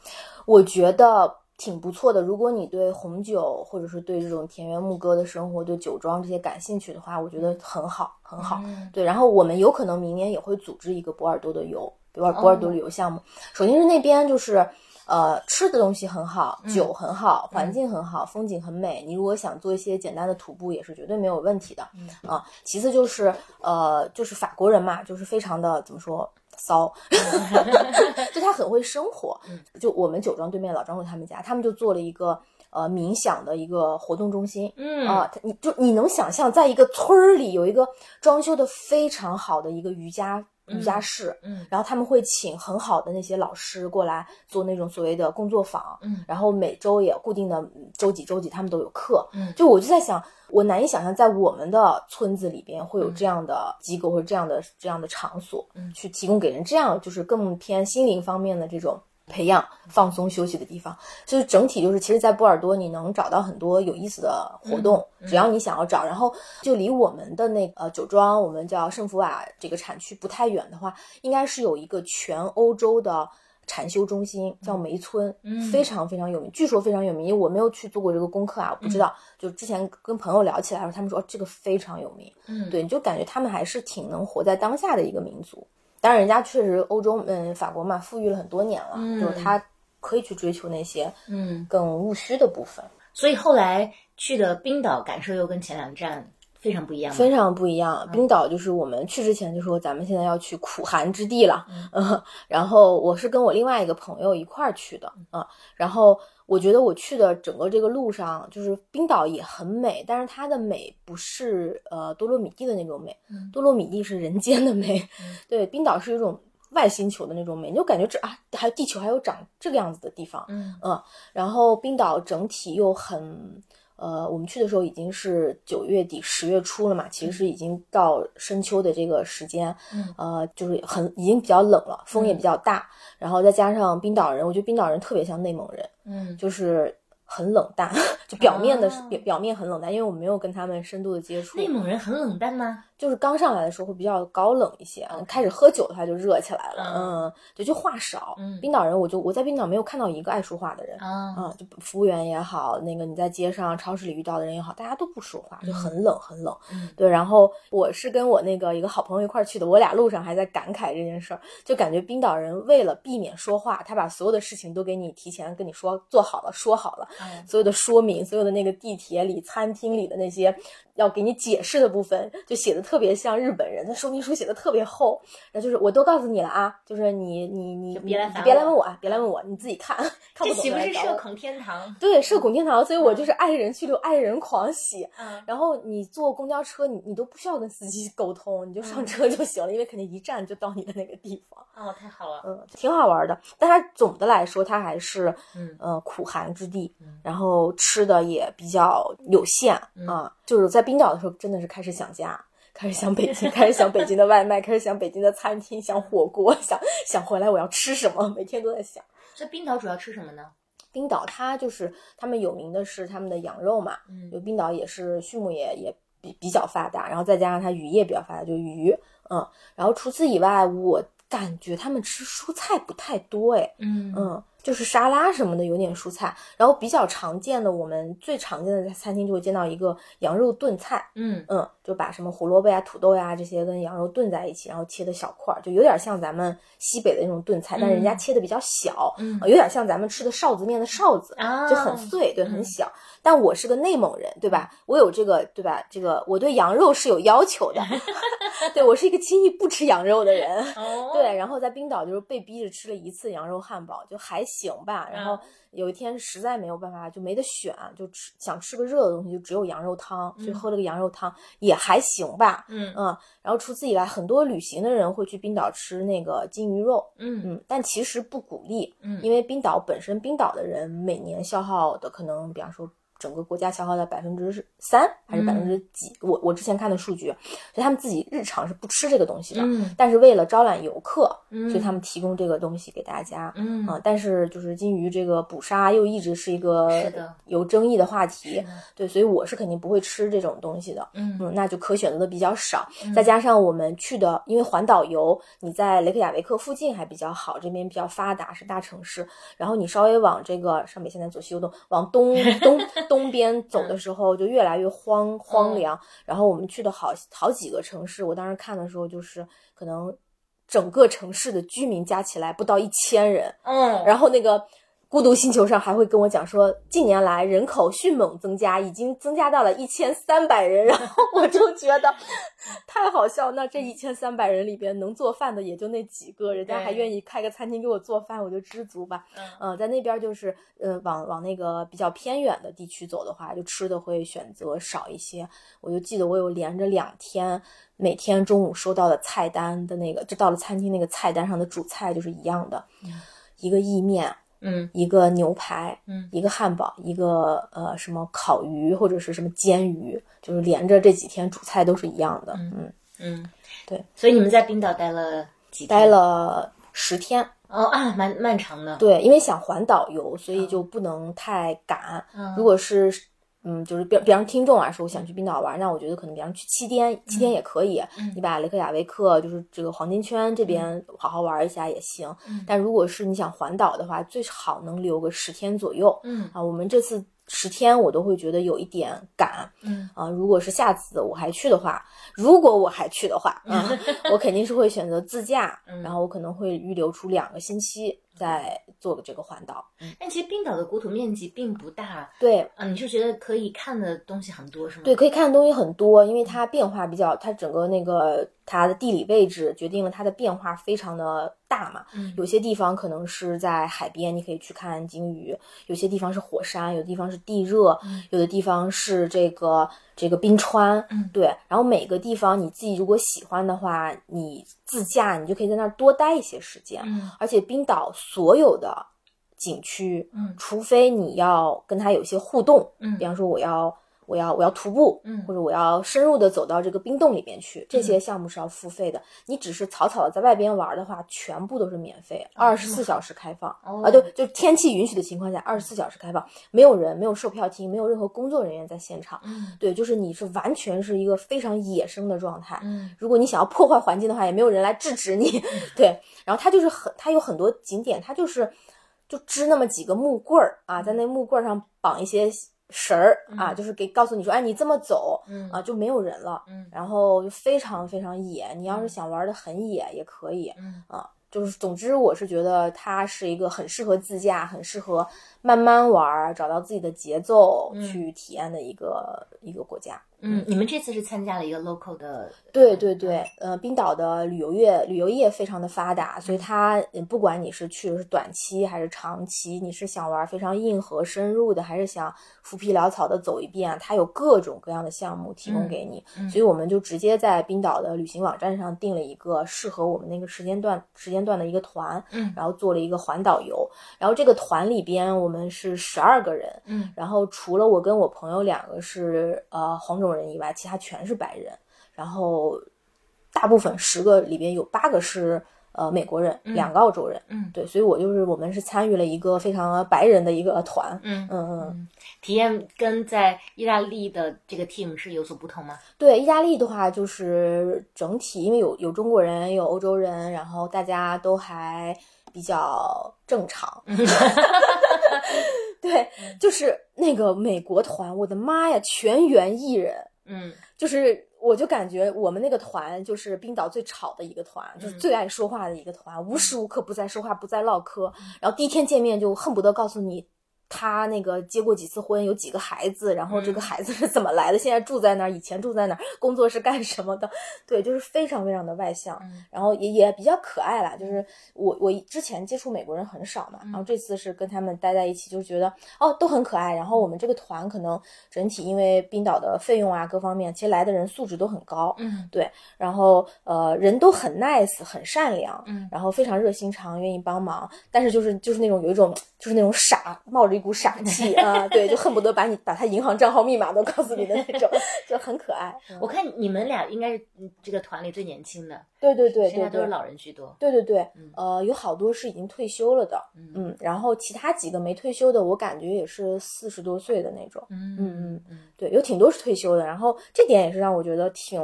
我觉得挺不错的。如果你对红酒或者是对这种田园牧歌的生活、对酒庄这些感兴趣的话，我觉得很好，很好。嗯对，然后我们有可能明年也会组织一个波尔多的游，波尔哦波尔多旅游项目。首先是那边就是。呃，吃的东西很好，嗯酒很好，环境很好，风景很美。你如果想做一些简单的徒步，也是绝对没有问题的。嗯啊，其次就是呃，就是法国人嘛，就是非常的怎么说骚 就他很会生活。就我们酒庄对面老张路他们家，他们就做了一个呃冥想的一个活动中心。嗯啊，它你就你能想象，在一个村儿里有一个装修的非常好的一个瑜伽瑜伽室，嗯。然后他们会请很好的那些老师过来做那种所谓的工作坊，嗯。然后每周也固定的嗯周几周几他们都有课，嗯。就我就在想，我难以想象在我们的村子里边会有嗯。这样的机构或者这样的这样的场所，嗯。去提供给人这样就是更偏心灵方面的这种。培养、放松、休息的地方，就是整体就是，其实，在波尔多你能找到很多有意思的活动，只要你想要找，然后就离我们的那呃酒庄，我们叫圣弗瓦这个产区不太远的话，应该是有一个全欧洲的禅修中心，叫梅村，嗯。非常非常有名，据说非常有名，因为我没有去做过这个功课啊，我不知道。就之前跟朋友聊起来的时候，他们说、哦、这个非常有名，嗯，对，你就感觉他们还是挺能活在当下的一个民族。当然，人家确实欧洲，嗯，法国嘛，富裕了很多年了，嗯就是他可以去追求那些嗯，更务虚的部分，所以后来去的冰岛感受又跟前两站非常不一样。非常不一样。冰岛就是我们去之前就说咱们现在要去苦寒之地了，嗯，然后我是跟我另外一个朋友一块儿去的，嗯，然后我觉得我去的整个这个路上，就是冰岛也很美，但是它的美不是呃多洛米蒂的那种美，嗯。多洛米蒂是人间的美，对，冰岛是一种外星球的那种美，你就感觉这啊，还有地球还有长这个样子的地方，嗯然后冰岛整体又很，呃，我们去的时候已经是九月底十月初了嘛，其实是已经到深秋的这个时间，嗯。呃，就是很已经比较冷了，风也比较大，然后再加上冰岛人，我觉得冰岛人特别像内蒙人，嗯。就是很冷淡，就表面的、啊。表表面很冷淡，因为我没有跟他们深度的接触，内蒙人很冷淡吗？就是刚上来的时候会比较高冷一些，嗯开始喝酒的话就热起来了，嗯对，就就话少。嗯冰岛人我就我在冰岛没有看到一个爱说话的人，啊，啊，就服务员也好，那个你在街上、超市里遇到的人也好，大家都不说话，就很冷，很冷。嗯对，然后我是跟我那个一个好朋友一块儿去的，我俩路上还在感慨这件事儿，就感觉冰岛人为了避免说话，他把所有的事情都给你提前跟你说做好了、说好了，嗯所有的说明，所有的那个地铁里、餐厅里的那些要给你解释的部分，就写的特别像日本人，那说明书写的特别厚，那就是我都告诉你了啊，就是你你你别来你别来问我啊，别来问我，你自己看，看不懂这岂不是社恐天堂？对，社恐天堂，所以我就是爱人去留，爱人狂喜。嗯然后你坐公交车，你你都不需要跟司机沟通，你就上车就行了，因为肯定一站就到你的那个地方。哦，太好了。嗯，挺好玩的。但它总的来说，它还是嗯呃苦寒之地嗯，然后吃的也比较有限嗯啊。就是在冰岛的时候，真的是开始想家。开始想北京，开始想北京的外卖，开始想北京的餐厅，想火锅，想想回来我要吃什么，每天都在想。这冰岛主要吃什么呢？冰岛它就是他们有名的是他们的羊肉嘛，嗯就冰岛也是畜牧业也比比较发达，然后再加上它渔业比较发达，就鱼，嗯，然后除此以外，我感觉他们吃蔬菜不太多，哎，嗯嗯，就是沙拉什么的有点蔬菜，然后比较常见的，我们最常见的在餐厅就会见到一个羊肉炖菜，嗯嗯，就把什么胡萝卜呀、土豆呀这些跟羊肉炖在一起，然后切的小块儿，就有点像咱们西北的那种炖菜，但是人家嗯切的比较小，嗯呃有点像咱们吃的臊子面的臊子，啊就很碎，对，嗯很小。但我是个内蒙人，对吧？我有这个，对吧？这个我对羊肉是有要求的，对我是一个轻易不吃羊肉的人。哦，对，然后在冰岛就是被逼着吃了一次羊肉汉堡，就还行吧。然后嗯有一天实在没有办法，就没得选，就吃想吃个热的东西，就只有羊肉汤，所以嗯喝了个羊肉汤，也还行吧。嗯嗯，然后除此以外，很多旅行的人会去冰岛吃那个金鱼肉，嗯嗯，但其实不鼓励，嗯因为冰岛本身冰岛的人每年消耗的可能，比方说整个国家消耗在百分之三还是百分之几？我我之前看的数据，所以他们自己日常是不吃这个东西的。嗯但是为了招揽游客，嗯所以他们提供这个东西给大家。嗯啊，但是就是金鱼这个捕杀又一直是一个有争议的话题，对，所以我是肯定不会吃这种东西的。嗯嗯，那就可选择的比较少，再加上我们去的，因为环岛游，你在雷克雅维克附近还比较好，这边比较发达，是大城市。然后你稍微往这个上北现在左西右东，往东东东边走的时候，就越来越荒荒凉。然后我们去的好好几个城市，我当时看的时候，就是可能整个城市的居民加起来不到一千人，嗯，然后那个孤独星球上还会跟我讲说，近年来人口迅猛增加，已经增加到了一千三百人。然后我就觉得太好笑。那这一千三百人里边能做饭的也就那几个，人家还愿意开个餐厅给我做饭，我就知足吧。嗯呃，在那边就是呃往往那个比较偏远的地区走的话，就吃的会选择少一些。我就记得我有连着两天。每天中午收到的菜单的那个，就到了餐厅那个菜单上的主菜就是一样的，一个意面，嗯一个牛排，嗯一个汉堡，一个呃什么烤鱼或者是什么煎鱼，就是连着这几天主菜都是一样的。嗯，嗯，对。所以你们在冰岛待了几天？待了十天。哦啊，蛮漫长的。对，因为想环岛游，所以就不能太赶。嗯如果是嗯，就是比比方听众啊，说我想去冰岛玩，那我觉得可能比方去七天，七天也可以。嗯你把雷克雅维克就是这个黄金圈这边好好玩一下也行。嗯但如果是你想环岛的话，最好能留个十天左右。嗯啊，我们这次十天我都会觉得有一点赶。嗯啊，如果是下次我还去的话，如果我还去的话，啊，我肯定是会选择自驾，嗯然后我可能会预留出两个星期再做个这个环岛。但其实冰岛的国土面积并不大对啊，你是觉得可以看的东西很多是吗？对，可以看的东西很多，因为它变化比较，它整个那个它的地理位置决定了它的变化非常的大嘛。嗯有些地方可能是在海边，你可以去看鲸鱼；有些地方是火山，有的地方是地热，有的地方是这个这个冰川。嗯对。然后每个地方你自己如果喜欢的话，你自驾你就可以在那儿多待一些时间。嗯而且冰岛所有的景区，嗯除非你要跟它有一些互动，嗯比方说我要我要我要徒步，嗯或者我要深入的走到这个冰洞里面去，这些项目是要付费的。你只是草草的在外边玩的话，全部都是免费，二十四小时开放。哦啊，对，就天气允许的情况下，二十四小时开放，没有人，没有售票厅，没有任何工作人员在现场。嗯对，就是你是完全是一个非常野生的状态。嗯如果你想要破坏环境的话，也没有人来制止你。对，然后它就是很，它有很多景点，它就是就支那么几个木棍儿啊，在那木棍儿上绑一些绳儿啊，就是给告诉你说，哎，你这么走嗯啊，就没有人了。嗯然后就非常非常野，你要是想玩的很野也可以嗯啊。就是，总之，我是觉得它是一个很适合自驾、很适合慢慢玩儿、找到自己的节奏嗯去体验的一个、一个国家。嗯，你们这次是参加了一个 local 的，对对对，呃，冰岛的旅游业旅游业非常的发达，所以它呃不管你是去的是短期还是长期，你是想玩非常硬核深入的，还是想浮皮潦草的走一遍，它有各种各样的项目提供给你。嗯所以我们就直接在冰岛的旅行网站上定了一个适合我们那个时间段时间段的一个团，嗯然后做了一个环岛游。然后这个团里边我们是十二个人，嗯然后除了我跟我朋友两个是呃黄种人以外，其他全是白人。然后大部分十个里边有八个是呃美国人，两个澳洲人。嗯对，所以我就是我们是参与了一个非常白人的一个团。嗯嗯嗯，体验跟在意大利的这个 team 是有所不同吗？对，意大利的话就是整体，因为有有中国人，有欧洲人，然后大家都还比较正常。对，就是那个美国团，我的妈呀，全员艺人。嗯就是我就感觉我们那个团就是冰岛最吵的一个团，就是最爱说话的一个团，无时无刻不在说话，不在唠嗑。然后第一天见面就恨不得告诉你。他那个结过几次婚，有几个孩子，然后这个孩子是怎么来的，现在住在哪儿，以前住在哪儿，工作是干什么的？对，就是非常非常的外向，嗯。然后也也比较可爱啦。就是我我之前接触美国人很少嘛，然后这次是跟他们待在一起，就觉得哦都很可爱。然后我们这个团可能整体因为冰岛的费用啊各方面，其实来的人素质都很高，嗯。对，然后呃人都很 nice，很善良，嗯。然后非常热心肠，愿意帮忙，但是就是就是那种有一种就是那种傻，冒着一股傻气啊，对，就恨不得把你把他银行账号密码都告诉你的那种，就很可爱。嗯我看你们俩应该是嗯这个团里最年轻的，对对对现在，都是老人居多。对对对嗯，呃，有好多是已经退休了的，嗯嗯，然后其他几个没退休的，我感觉也是四十多岁的那种，嗯嗯嗯对，有挺多是退休的，然后这点也是让我觉得挺，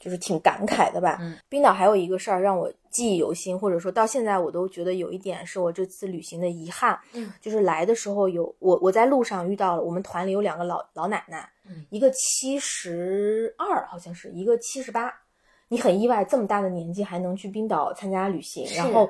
就是挺感慨的吧。嗯。冰岛还有一个事儿让我记忆犹新，或者说到现在我都觉得有一点是我这次旅行的遗憾，嗯。就是来的时候有我我在路上遇到了我们团里有两个老老奶奶，嗯。一个七十二好像是一个七十八，你很意外这么大的年纪还能去冰岛参加旅行，然后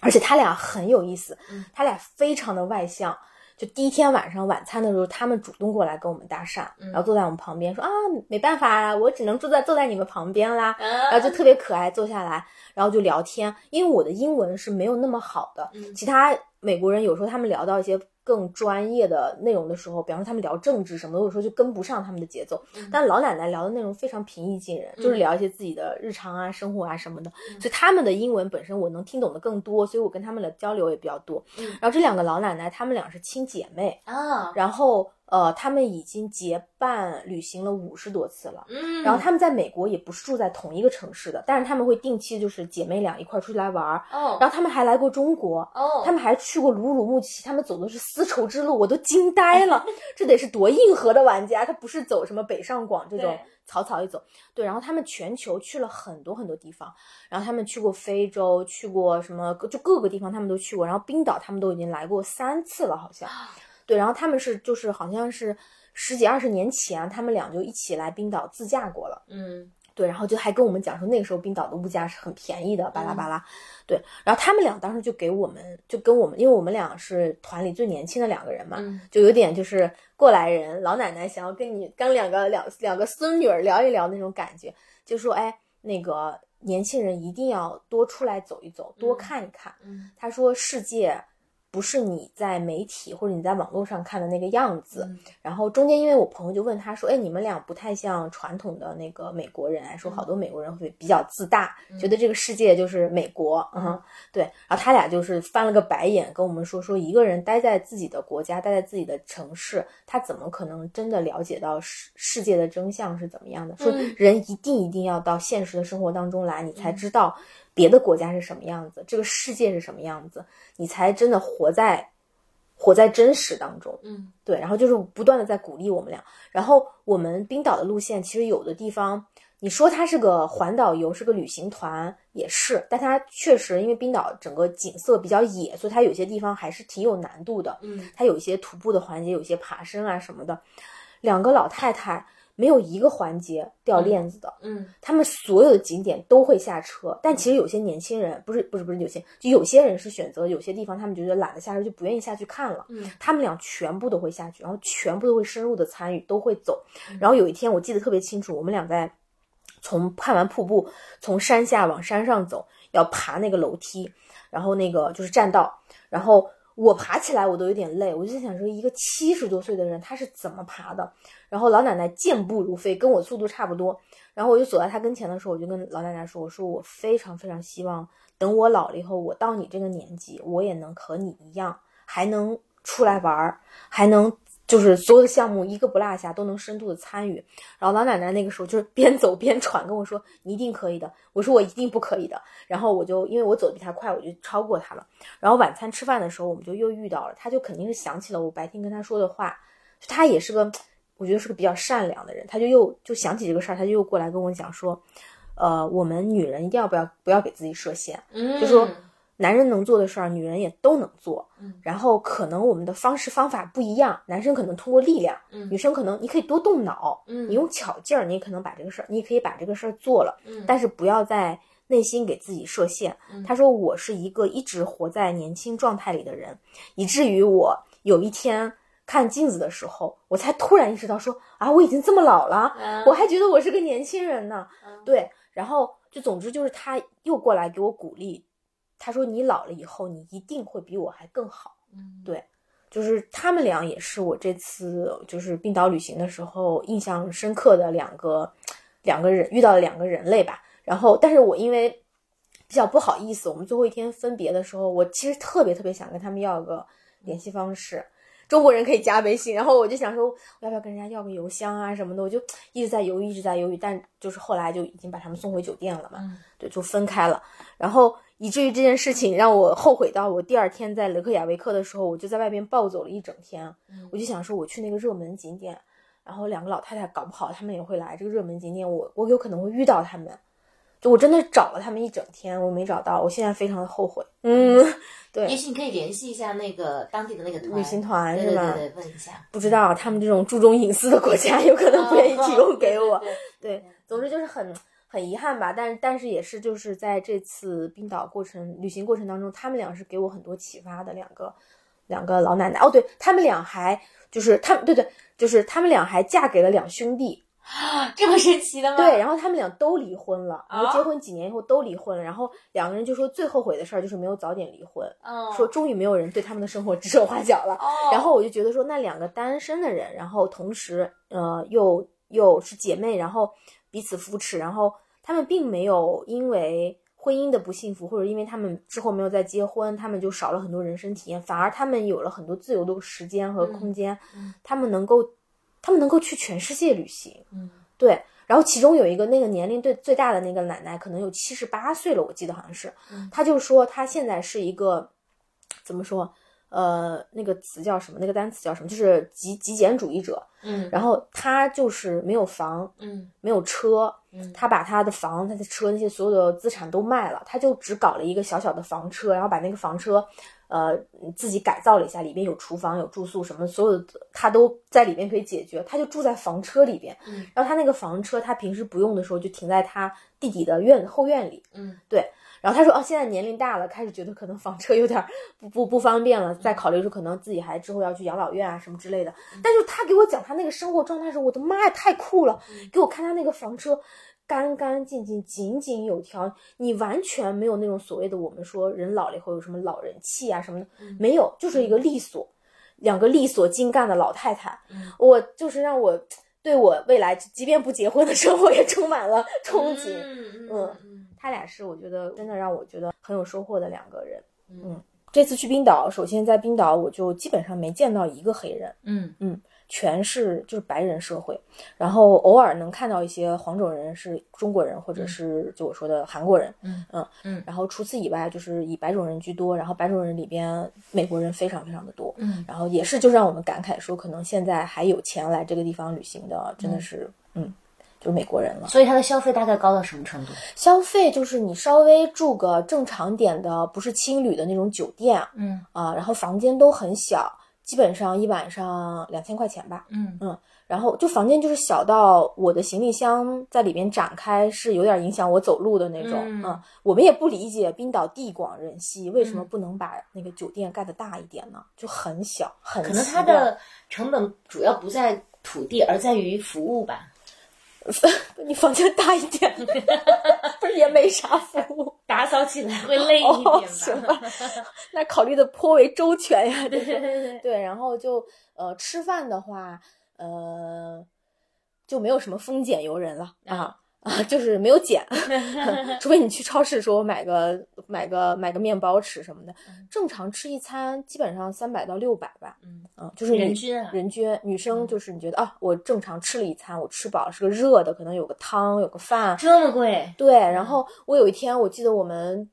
而且他俩很有意思，嗯。他俩非常的外向。就第一天晚上晚餐的时候，他们主动过来跟我们搭讪，嗯。然后坐在我们旁边说啊，没办法啊，我只能坐在坐在你们旁边啦，然啊后就特别可爱，坐下来，然后就聊天。因为我的英文是没有那么好的，嗯。其他美国人有时候他们聊到一些更专业的内容的时候，比方说他们聊政治什么的，有时候就跟不上他们的节奏。嗯但老奶奶聊的内容非常平易近人，就是聊一些自己的日常啊、生活啊什么的，嗯所以他们的英文本身我能听懂的更多，所以我跟他们的交流也比较多。嗯然后这两个老奶奶，她们俩是亲姐妹，啊，然后呃，他们已经结伴旅行了五十多次了。嗯，然后他们在美国也不是住在同一个城市的，但是他们会定期就是姐妹俩一块儿出去来玩儿。哦，然后他们还来过中国，哦，他们还去过鲁鲁木齐，他们走的是丝绸之路，我都惊呆了。这得是多硬核的玩家，他不是走什么北上广这种草草一走。对，然后他们全球去了很多很多地方，然后他们去过非洲，去过什么就各个地方他们都去过，然后冰岛他们都已经来过三次了，好像。对，然后他们是就是好像是十几二十年前，他们俩就一起来冰岛自驾过了。嗯对，然后就还跟我们讲说那个时候冰岛的物价是很便宜的，巴拉巴拉。对，然后他们俩当时就给我们，就跟我们，因为我们俩是团里最年轻的两个人嘛，嗯就有点就是过来人，老奶奶想要跟你跟两个两两个孙女儿聊一聊那种感觉，就说哎，那个年轻人一定要多出来走一走，多嗯看一看。嗯他说世界。不是你在媒体或者你在网络上看的那个样子，嗯。然后中间，因为我朋友就问他说：“哎，你们俩不太像传统的那个美国人，哎说好多美国人会比较自大，觉得这个世界就是美国，嗯，对。然后他俩就是翻了个白眼，跟我们说说，一个人待在自己的国家，待在自己的城市，他怎么可能真的了解到世世界的真相是怎么样的？说嗯。人一定一定要到现实的生活当中来，你才知道别的国家是什么样子，这个世界是什么样子，你才真的活在活在真实当中。”嗯对，然后就是不断的在鼓励我们俩。然后我们冰岛的路线，其实有的地方，你说它是个环岛游，是个旅行团，也是，但它确实因为冰岛整个景色比较野，所以它有些地方还是挺有难度的。嗯它有一些徒步的环节，有一些爬升啊什么的。两个老太太没有一个环节掉链子的，嗯他们所有的景点都会下车，但其实有些年轻人不是不是不是有些，就有些人是选择有些地方他们觉得懒得下车，就不愿意下去看了。嗯他们俩全部都会下去，然后全部都会深入的参与，都会走。然后有一天我记得特别清楚，我们俩在从看完瀑布，从山下往山上走，要爬那个楼梯，然后那个就是栈道，然后我爬起来我都有点累，我就在想说，一个七十多岁的人他是怎么爬的？然后老奶奶健步如飞，跟我速度差不多。然后我就走在她跟前的时候，我就跟老奶奶说：“我说我非常非常希望，等我老了以后，我到你这个年纪，我也能和你一样，还能出来玩儿，还能就是所有的项目一个不落下，都能深度的参与。”然后老奶奶那个时候就是 边走边喘，跟我说：“你一定可以的。”我说：“我一定不可以的。”然后我就因为我走的比她快，我就超过她了。然后晚餐吃饭的时候，我们就又遇到了，她就肯定是想起了我白天跟她说的话，她也是个。我觉得是个比较善良的人，他就又就想起这个事儿，他就又过来跟我讲说，呃，我们女人一定要不要不要给自己设限，就说男人能做的事儿，女人也都能做。嗯然后可能我们的方式方法不一样，男生可能通过力量，嗯女生可能你可以多动脑，嗯你用巧劲儿，你可能把这个事儿，你也可以把这个事儿做了，嗯但是不要在内心给自己设限。他说我是一个一直活在年轻状态里的人，以至于我有一天。看镜子的时候，我才突然意识到说啊，我已经这么老了，嗯我还觉得我是个年轻人呢。嗯对，然后就总之就是他又过来给我鼓励，他说你老了以后，你一定会比我还更好。嗯对就是他们俩也是我这次就是冰岛旅行的时候印象深刻的两个两个人遇到的两个人类吧。然后，但是我因为比较不好意思，我们最后一天分别的时候，我其实特别特别想跟他们要个联系方式。中国人可以加微信，然后我就想说，我要不要跟人家要个邮箱啊什么的，我就一直在犹豫，一直在犹豫，但就是后来就已经把他们送回酒店了嘛，嗯对，就分开了，然后以至于这件事情让我后悔到我第二天在雷克雅维克的时候，我就在外边暴走了一整天，嗯我就想说我去那个热门景点，然后两个老太太搞不好他们也会来这个热门景点，我我有可能会遇到他们。就我真的找了他们一整天，我没找到，我现在非常的后悔。嗯，对，也许你可以联系一下那个当地的那个团旅行团是吧？对对对，问一下。不知道他们这种注重隐私的国家，有可能不愿意提供给我。对对，总之就是很很遗憾吧，但是但是也是就是在这次冰岛过程旅行过程当中，他们俩是给我很多启发的两个两个老奶奶。哦，对他们俩还就是他们对对，就是他们俩还嫁给了两兄弟。啊这么神奇的吗？对，然后他们俩都离婚了，然后啊结婚几年以后都离婚了，然后两个人就说最后悔的事儿就是没有早点离婚，嗯，说终于没有人对他们的生活指手画脚了。哦，然后我就觉得说，那两个单身的人，然后同时呃又又是姐妹，然后彼此扶持，然后他们并没有因为婚姻的不幸福，或者因为他们之后没有再结婚，他们就少了很多人生体验，反而他们有了很多自由的时间和空间，嗯他们能够他们能够去全世界旅行，嗯对。然后其中有一个那个年龄最最大的那个奶奶，可能有七十八岁了，我记得好像是，嗯她就说她现在是一个怎么说？呃，那个词叫什么？那个单词叫什么？就是极极简主义者。嗯，然后他就是没有房，嗯没有车，嗯他把他的房、他的车那些所有的资产都卖了，他就只搞了一个小小的房车，然后把那个房车，呃，自己改造了一下，里边有厨房、有住宿什么，所有的他都在里边可以解决，他就住在房车里边。嗯然后他那个房车，他平时不用的时候就停在他弟弟的院后院里。嗯然后他说：“哦，现在年龄大了，开始觉得可能房车有点儿不不不方便了，再考虑说可能自己还之后要去养老院啊什么之类的。但是他给我讲他那个生活状态的时候，我的妈呀，太酷了！给我看他那个房车，干干净净、井井有条，你完全没有那种所谓的我们说人老了以后有什么老人气啊什么的，没有，就是一个利索，两个利索精干的老太太。嗯我就是让我对我未来即便不结婚的生活也充满了憧憬。嗯嗯他俩是我觉得真的让我觉得很有收获的两个人。嗯。这次去冰岛，首先在冰岛我就基本上没见到一个黑人，嗯。嗯全是就是白人社会，然后偶尔能看到一些黄种人是中国人或者是就我说的韩国人，嗯。嗯嗯。然后除此以外就是以白种人居多，然后白种人里边美国人非常非常的多，嗯。然后也是就让我们感慨说，可能现在还有钱来这个地方旅行的，真的是嗯就是美国人了。所以它的消费大概高到什么程度？消费就是你稍微住个正常点的，不是青旅的那种酒店嗯啊，然后房间都很小，基本上一晚上两千块钱吧。嗯嗯然后就房间就是小到我的行李箱在里边展开是有点影响我走路的那种。嗯我们也不理解冰岛地广人稀，为什么嗯不能把那个酒店盖得大一点呢？就很小，很可能它的成本主要不在土地，而在于服务吧。你房间大一点，不是也没啥服务。打扫起来会累一哦，点行吧？吧，那考虑的颇为周全呀。这对对对，对，然后就呃吃饭的话，呃就没有什么丰俭由人了啊啊，就是没有减，除非你去超市说我买个买个买个面包吃什么的，正常吃一餐基本上三百到六百吧，嗯嗯，就是人均啊人均女生就是你觉得啊，我正常吃了一餐，我吃饱了是个热的，可能有个汤有个饭，这么贵？对，然后我有一天我记得我们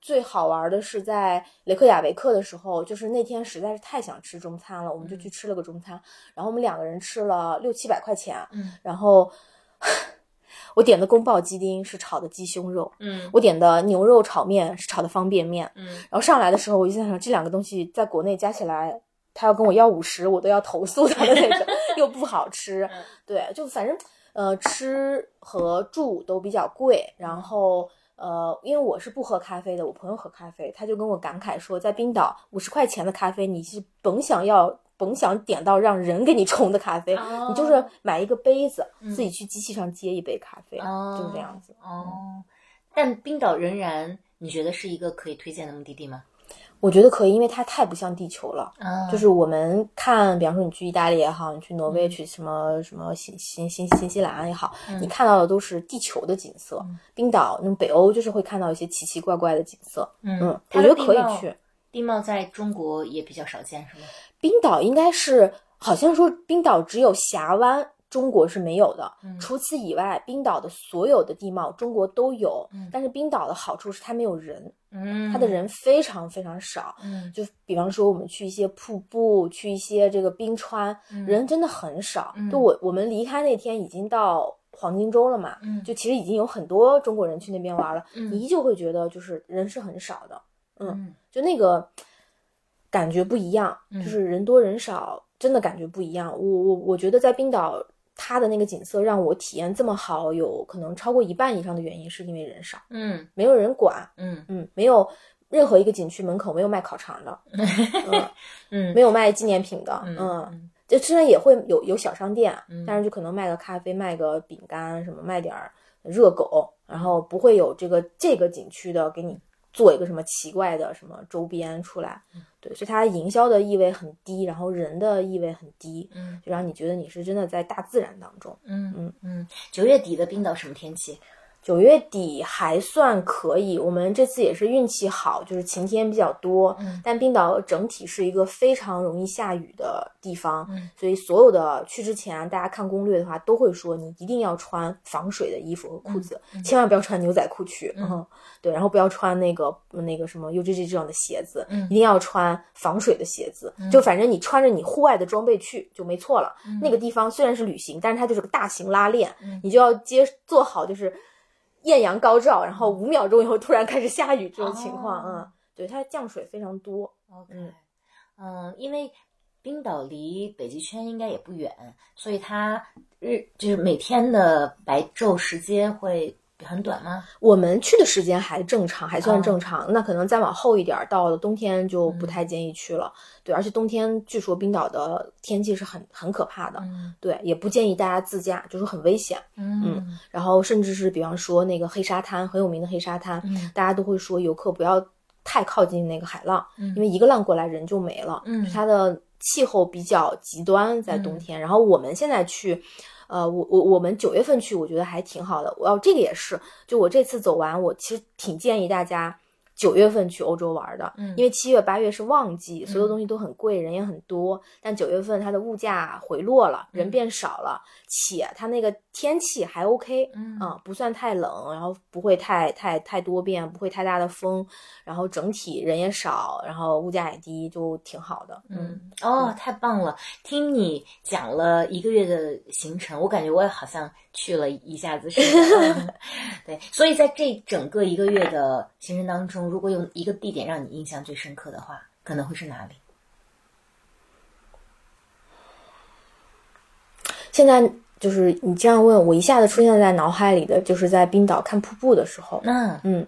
最好玩的是在雷克雅维克的时候，就是那天实在是太想吃中餐了，我们就去吃了个中餐，然后我们两个人吃了六七百块钱，嗯。然后我点的宫保鸡丁是炒的鸡胸肉，嗯我点的牛肉炒面是炒的方便面，嗯然后上来的时候我就在想这两个东西在国内加起来。他要跟我要五十，我都要投诉他的那种，又不好吃。嗯对，就反正呃吃和住都比较贵，然后呃，因为我是不喝咖啡的，我朋友喝咖啡，他就跟我感慨说，在冰岛五十块钱的咖啡，你是甭想要。甭想点到让人给你冲的咖啡，哦你就是买一个杯子，嗯自己去机器上接一杯咖啡，哦，就是这样子。哦，但冰岛仍然你觉得是一个可以推荐的目的地吗？我觉得可以，因为它太不像地球了。啊就是我们看，比方说你去意大利也好，你去挪威、嗯去什么什么新新新新西兰也好，嗯你看到的都是地球的景色。嗯冰岛那种北欧就是会看到一些奇奇怪怪的景色。嗯嗯，我觉得可以去。地貌在中国也比较少见，是吗？冰岛应该是好像说冰岛只有峡湾。中国是没有的，嗯除此以外，冰岛的所有的地貌中国都有。嗯但是冰岛的好处是它没有人，嗯，它的人非常非常少。嗯，就比方说我们去一些瀑布，去一些这个冰川，嗯人真的很少。嗯就我我们离开那天已经到黄金周了嘛，嗯就其实已经有很多中国人去那边玩了，嗯你依旧会觉得就是人是很少的，嗯就那个感觉不一样，嗯。就是人多人少，真的感觉不一样。我我我觉得在冰岛。它的那个景色让我体验这么好，有可能超过一半以上的原因是因为人少，嗯。没有人管，嗯。嗯，没有任何一个景区门口没有卖烤肠的，嗯，嗯没有卖纪念品的，嗯嗯，就虽然也会有有小商店，嗯但是。就可能卖个咖啡、卖个饼干什么，卖点儿热狗，然后不会有这个这个景区的给你做一个什么奇怪的什么周边出来，嗯对，所以它营销的意味很低，然后人的意味很低，嗯就让你觉得你是真的在大自然当中。嗯嗯嗯，九月底的冰岛什么天气？九月底还算可以，我们这次也是运气好，就是晴天比较多。嗯但冰岛整体是一个非常容易下雨的地方，嗯所以所有的去之前，大家看攻略的话都会说你一定要穿防水的衣服和裤子，千万不要穿牛仔裤去。嗯，对，然后不要穿那个那个什么 UGG 这样的鞋子，嗯一定要穿防水的鞋子。就反正你穿着你户外的装备去就没错了。那个地方虽然是旅行，但是它就是个大型拉练，你就要接做好就是。艳阳高照，然后五秒钟以后突然开始下雨这种情况，哦。嗯，对，它降水非常多，OK，嗯，因为冰岛离北极圈应该也不远，所以它日就是每天的白昼时间会很短吗？我们去的时间还正常，还算哦正常。那可能再往后一点儿，到了冬天就不太建议去了。对，而且冬天据说冰岛的天气是很很可怕的，嗯对，也不建议大家自驾，就是很危险。嗯然后甚至是比方说那个黑沙滩，很有名的黑沙滩，嗯大家都会说游客不要太靠近那个海浪，嗯因为一个浪过来人就没了。嗯它的气候比较极端，在冬天。然后我们现在去，呃，我我我们九月份去，我觉得还挺好的。我要这个也是，就我这次走完，我其实挺建议大家。九月份去欧洲玩的，嗯因为七月八月是旺季，所有东西都很贵，人也很多。但九月份它的物价回落了，人变少了，且它那个天气还 OK，嗯啊，不算太冷，然后不会太太太多变，不会太大的风，然后整体人也少，然后物价也低，就挺好的。嗯，哦，太棒了！听你讲了一个月的行程，我感觉我也好像去了一下子似的。对，所以在这整个一个月的行程当中，如果有一个地点让你印象最深刻的话，可能会是哪里？现在就是你这样问我，一下子出现在脑海里的就是在冰岛看瀑布的时候，嗯嗯，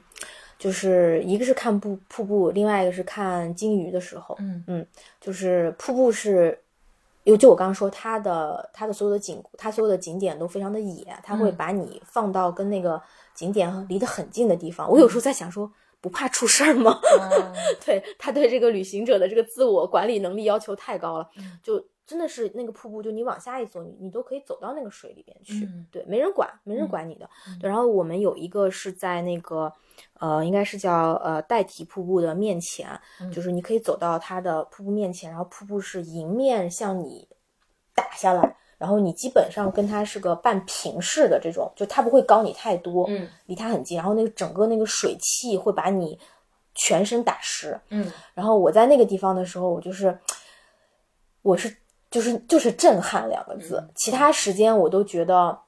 就是一个是看瀑瀑布，另外一个是看鲸鱼的时候，嗯嗯就是瀑布是，因为就我刚刚说，它的它的所有的景，它所有的景点都非常的野，它会嗯把你放到跟那个景点离得很近的地方。我有时候在想说，不怕出事儿吗？嗯 对他对这个旅行者的这个自我管理能力要求太高了，嗯就真的是那个瀑布，就你往下一走，你你都可以走到那个水里边去，嗯对，没人管，没人管你的。对，然后我们有一个是在那个呃，应该是叫呃代替瀑布的面前，嗯就是你可以走到它的瀑布面前，然后瀑布是迎面向你打下来。然后你基本上跟它是个半平视的这种，就它不会高你太多，嗯离它很近，然后那个整个那个水汽会把你全身打湿，嗯然后我在那个地方的时候，我就是，我是就是就是震撼两个字，其他时间我都觉得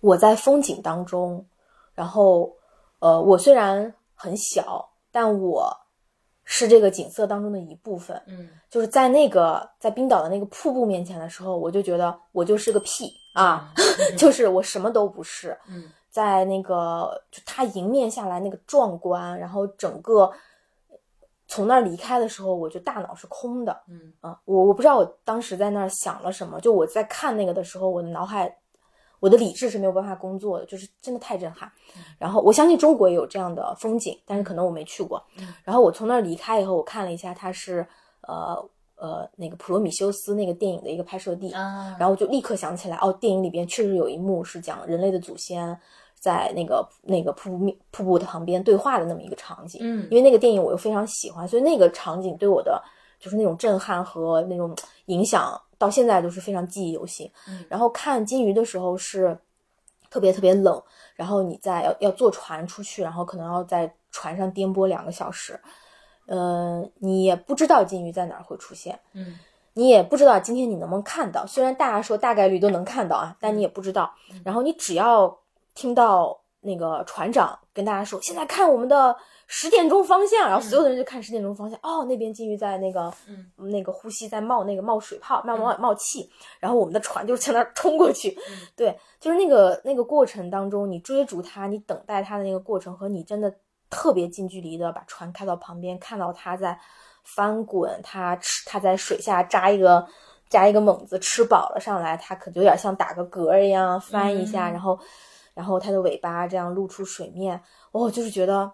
我在风景当中，然后呃，我虽然很小，但我是这个景色当中的一部分。嗯就是在那个在冰岛的那个瀑布面前的时候，我就觉得我就是个屁啊，就是我什么都不是。嗯在那个就它迎面下来那个壮观，然后整个从那儿离开的时候，我就大脑是空的嗯啊，我我不知道我当时在那儿想了什么，就我在看那个的时候，我的脑海。我的理智是没有办法工作的，就是真的太震撼。然后我相信中国也有这样的风景，但是可能我没去过。然后我从那儿离开以后，我看了一下，它是呃呃那个《普罗米修斯》那个电影的一个拍摄地。啊，然后我就立刻想起来，哦，电影里边确实有一幕是讲人类的祖先在那个那个瀑布面瀑布的旁边对话的那么一个场景。嗯因为那个电影我又非常喜欢，所以那个场景对我的就就是那种震撼和那种影响，到现在都是非常记忆犹新。嗯然后看金鱼的时候是特别特别冷，然后你在要要坐船出去，然后可能要在船上颠簸两个小时，呃，你也不知道金鱼在哪儿会出现，嗯你也不知道今天你能不能看到。虽然大家说大概率都能看到啊，但你也不知道。然后你只要听到那个船长跟大家说：“现在看我们的十点钟方向。”然后所有的人就看十点钟方向。哦，那边金鱼在那个嗯那个呼吸，在冒那个冒水泡，冒冒冒气。然后我们的船就向那儿冲过去。嗯 对，就是那个那个过程当中，你追逐它，你等待它的那个过程，和你真的特别近距离的把船开到旁边，看到它在翻滚，它吃它在水下扎一个扎一个猛子，吃饱了上来，它可有点像打个嗝一样翻一下，嗯然后然后它的尾巴这样露出水面，哦，就是觉得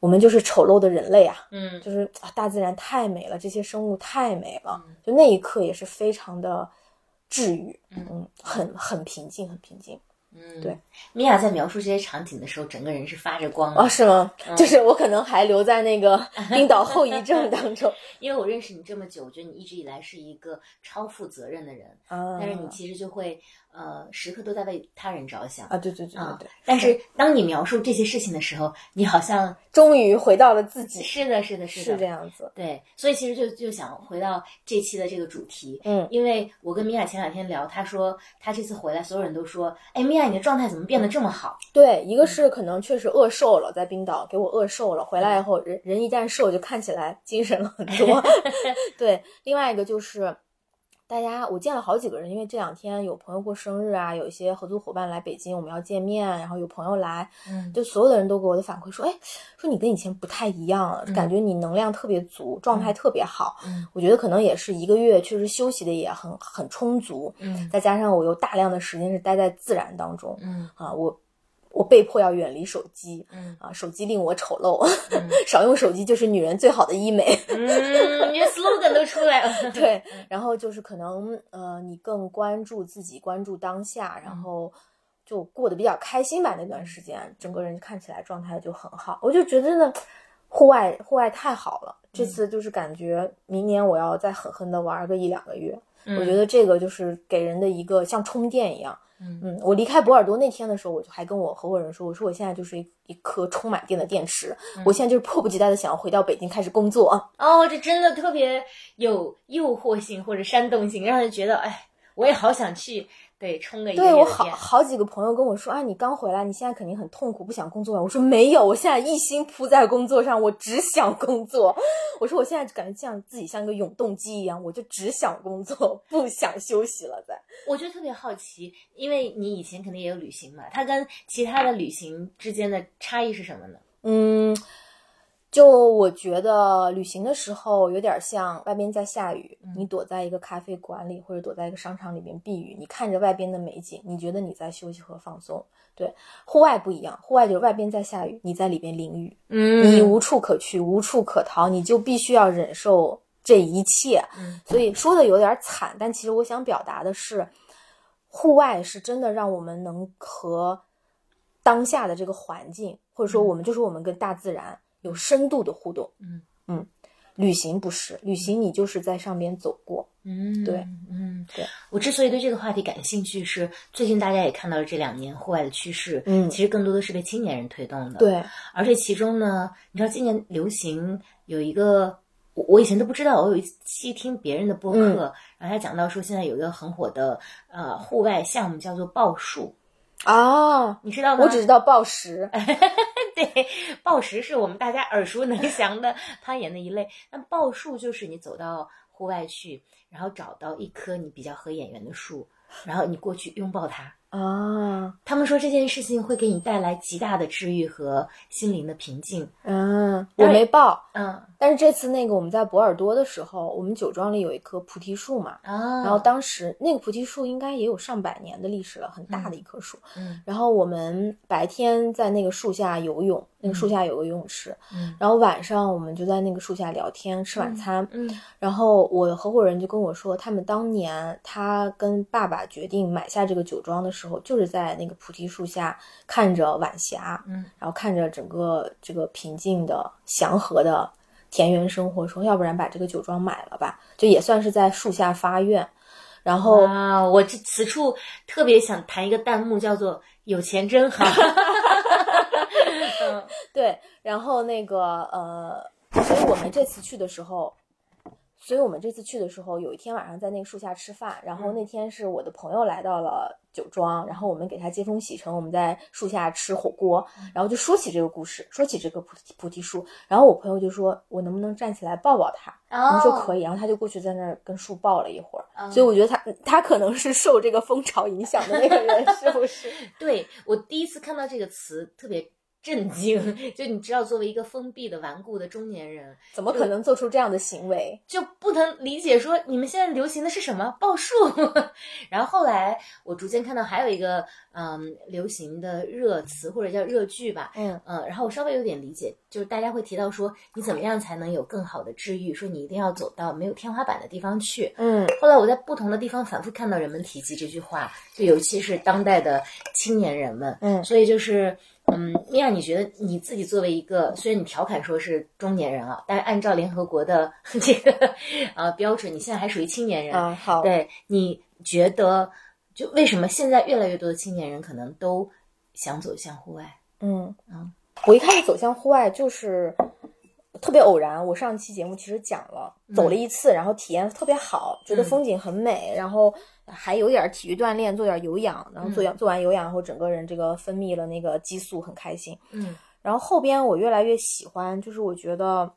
我们就是丑陋的人类啊，嗯就是啊，大自然太美了，这些生物太美了，就那一刻也是非常的治愈，嗯，很很平静，很平静。嗯，对。米娅在描述这些场景的时候，整个人是发着光的哦，是吗？就是我可能还留在那个 冰岛后遗症当中 因为我认识你这么久，我觉得你一直以来是一个超负责任的人，啊。但是你其实就会呃时刻都在为他人着想啊，对对对啊对对，但是当你描述这些事情的时候，你好像 终于回到了自己，是的，是的，是的，是这样子。对，所以其实就就想回到这期的这个主题，嗯因为我跟米娅前两天聊，她说她这次回来，所有人都说，哎，米娅你的状态怎么变得这么好？对，一个是可能确实饿瘦了，在冰岛给我饿瘦了，回来以后人人一旦瘦就看起来精神了很多。对，另外一个就是。大家，我见了好几个人，因为这两天有朋友过生日啊，有一些合作伙伴来北京，我们要见面，然后有朋友来，嗯就所有的人都给我的反馈说，哎，说你跟以前不太一样了，感觉你能量特别足，状态特别好。嗯。我觉得可能也是一个月，确实休息的也很很充足，嗯。再加上我有大量的时间是待在自然当中，嗯。啊，我我被迫要远离手机，嗯啊，手机令我丑陋，少用手机就是女人最好的医美。嗯，你的 slogan 都出来了，对，然后就是可能呃，你更关注自己，关注当下，然后就过得比较开心吧。那段时间，整个人看起来状态就很好。我就觉得呢，户外户外太好了。这次就是感觉明年我要再狠狠的玩个一两个月。我觉得这个就是给人的一个像充电一样。嗯我离开博尔多那天的时候，我就还跟我合伙人说，我说我现在就是一一颗充满电的电池，我现在就是迫不及待的想要回到北京开始工作啊。哦，这真的特别有诱惑性或者煽动性，让人觉得，哎，我也好想去，对，冲个一个对我。好好几个朋友跟我说啊，你刚回来，你现在肯定很痛苦，不想工作了。我说没有，我现在一心扑在工作上，我只想工作。我说我现在感觉像自己像个永动机一样，我就只想工作，不想休息了。在我就特别好奇，因为你以前肯定也有旅行嘛，它跟其他的旅行之间的差异是什么呢？嗯，就我觉得旅行的时候有点像外边在下雨，你躲在一个咖啡馆里或者躲在一个商场里边避雨，你看着外边的美景，你觉得你在休息和放松。对，户外不一样，户外就是外边在下雨，你在里边淋雨，嗯你无处可去，无处可逃，你就必须要忍受这一切。嗯所以说的有点惨，但其实我想表达的是，户外是真的让我们能和当下的这个环境，或者说我们就是我们跟大自然有深度的互动。嗯嗯，旅行不是，旅行你就是在上边走过。嗯，对，嗯，对。我之所以对这个话题感兴趣，是最近大家也看到了这两年户外的趋势，嗯其实更多的是被青年人推动的。，对，而且其中呢，你知道今年流行有一个。我我以前都不知道，我有一期听别人的播客，嗯然后他讲到说，现在有一个很火的呃户外项目叫做报树，哦，你知道吗？我只知道报时。对，抱石是我们大家耳熟能详的攀岩的一类。那抱树就是你走到户外去，然后找到一棵你比较合眼缘的树，然后你过去拥抱它。啊，他们说这件事情会给你带来极大的治愈和心灵的平静。嗯，我没报，嗯。但是这次那个我们在博尔多的时候，我们酒庄里有一棵菩提树嘛，啊，然后当时那个菩提树应该也有上百年的历史了，很大的一棵树。嗯。然后我们白天在那个树下游泳，那个树下有个游泳池，嗯。然后晚上我们就在那个树下聊天吃晚餐。嗯。然后我合伙人就跟我说，他们当年他跟爸爸决定买下这个酒庄的时候，就是在那个菩提树下看着晚霞，嗯，然后看着整个这个平静的、祥和的田园生活，说要不然把这个酒庄买了吧，就也算是在树下发愿。然后啊，我这此处特别想弹一个弹幕，叫做“有钱真好 ”。嗯，对，然后那个呃，所以我们这次去的时候。所以我们这次去的时候，有一天晚上在那个树下吃饭，然后那天是我的朋友来到了酒庄，然后我们给他接风洗尘，我们在树下吃火锅，然后就说起这个故事，说起这个菩提菩提树，然后我朋友就说，我能不能站起来抱抱他？我们说可以，然后他就过去在那儿跟树抱了一会儿，所以我觉得他他可能是受这个风潮影响的那个人，是不是？对我第一次看到这个词特别。震惊！就你知道，作为一个封闭的、顽固的中年人，怎么可能做出这样的行为？就不能理解说你们现在流行的是什么报数？然后后来我逐渐看到还有一个嗯流行的热词或者叫热剧吧，嗯嗯，然后我稍微有点理解，就是大家会提到说你怎么样才能有更好的治愈？说你一定要走到没有天花板的地方去。嗯，后来我在不同的地方反复看到人们提及这句话，就尤其是当代的青年人们，嗯，所以就是。嗯，米娅，你觉得你自己作为一个，虽然你调侃说是中年人啊，但是按照联合国的 这个呃标准，你现在还属于青年人啊。好，对，你觉得就为什么现在越来越多的青年人可能都想走向户外？嗯嗯，我一开始走向户外就是特别偶然。我上期节目其实讲了，走了一次，然后体验特别好，觉得风景很美，然后。还有点体育锻炼，做点有氧，然后做做完有氧后，整个人这个分泌了那个激素，很开心。嗯，然后后边我越来越喜欢，就是我觉得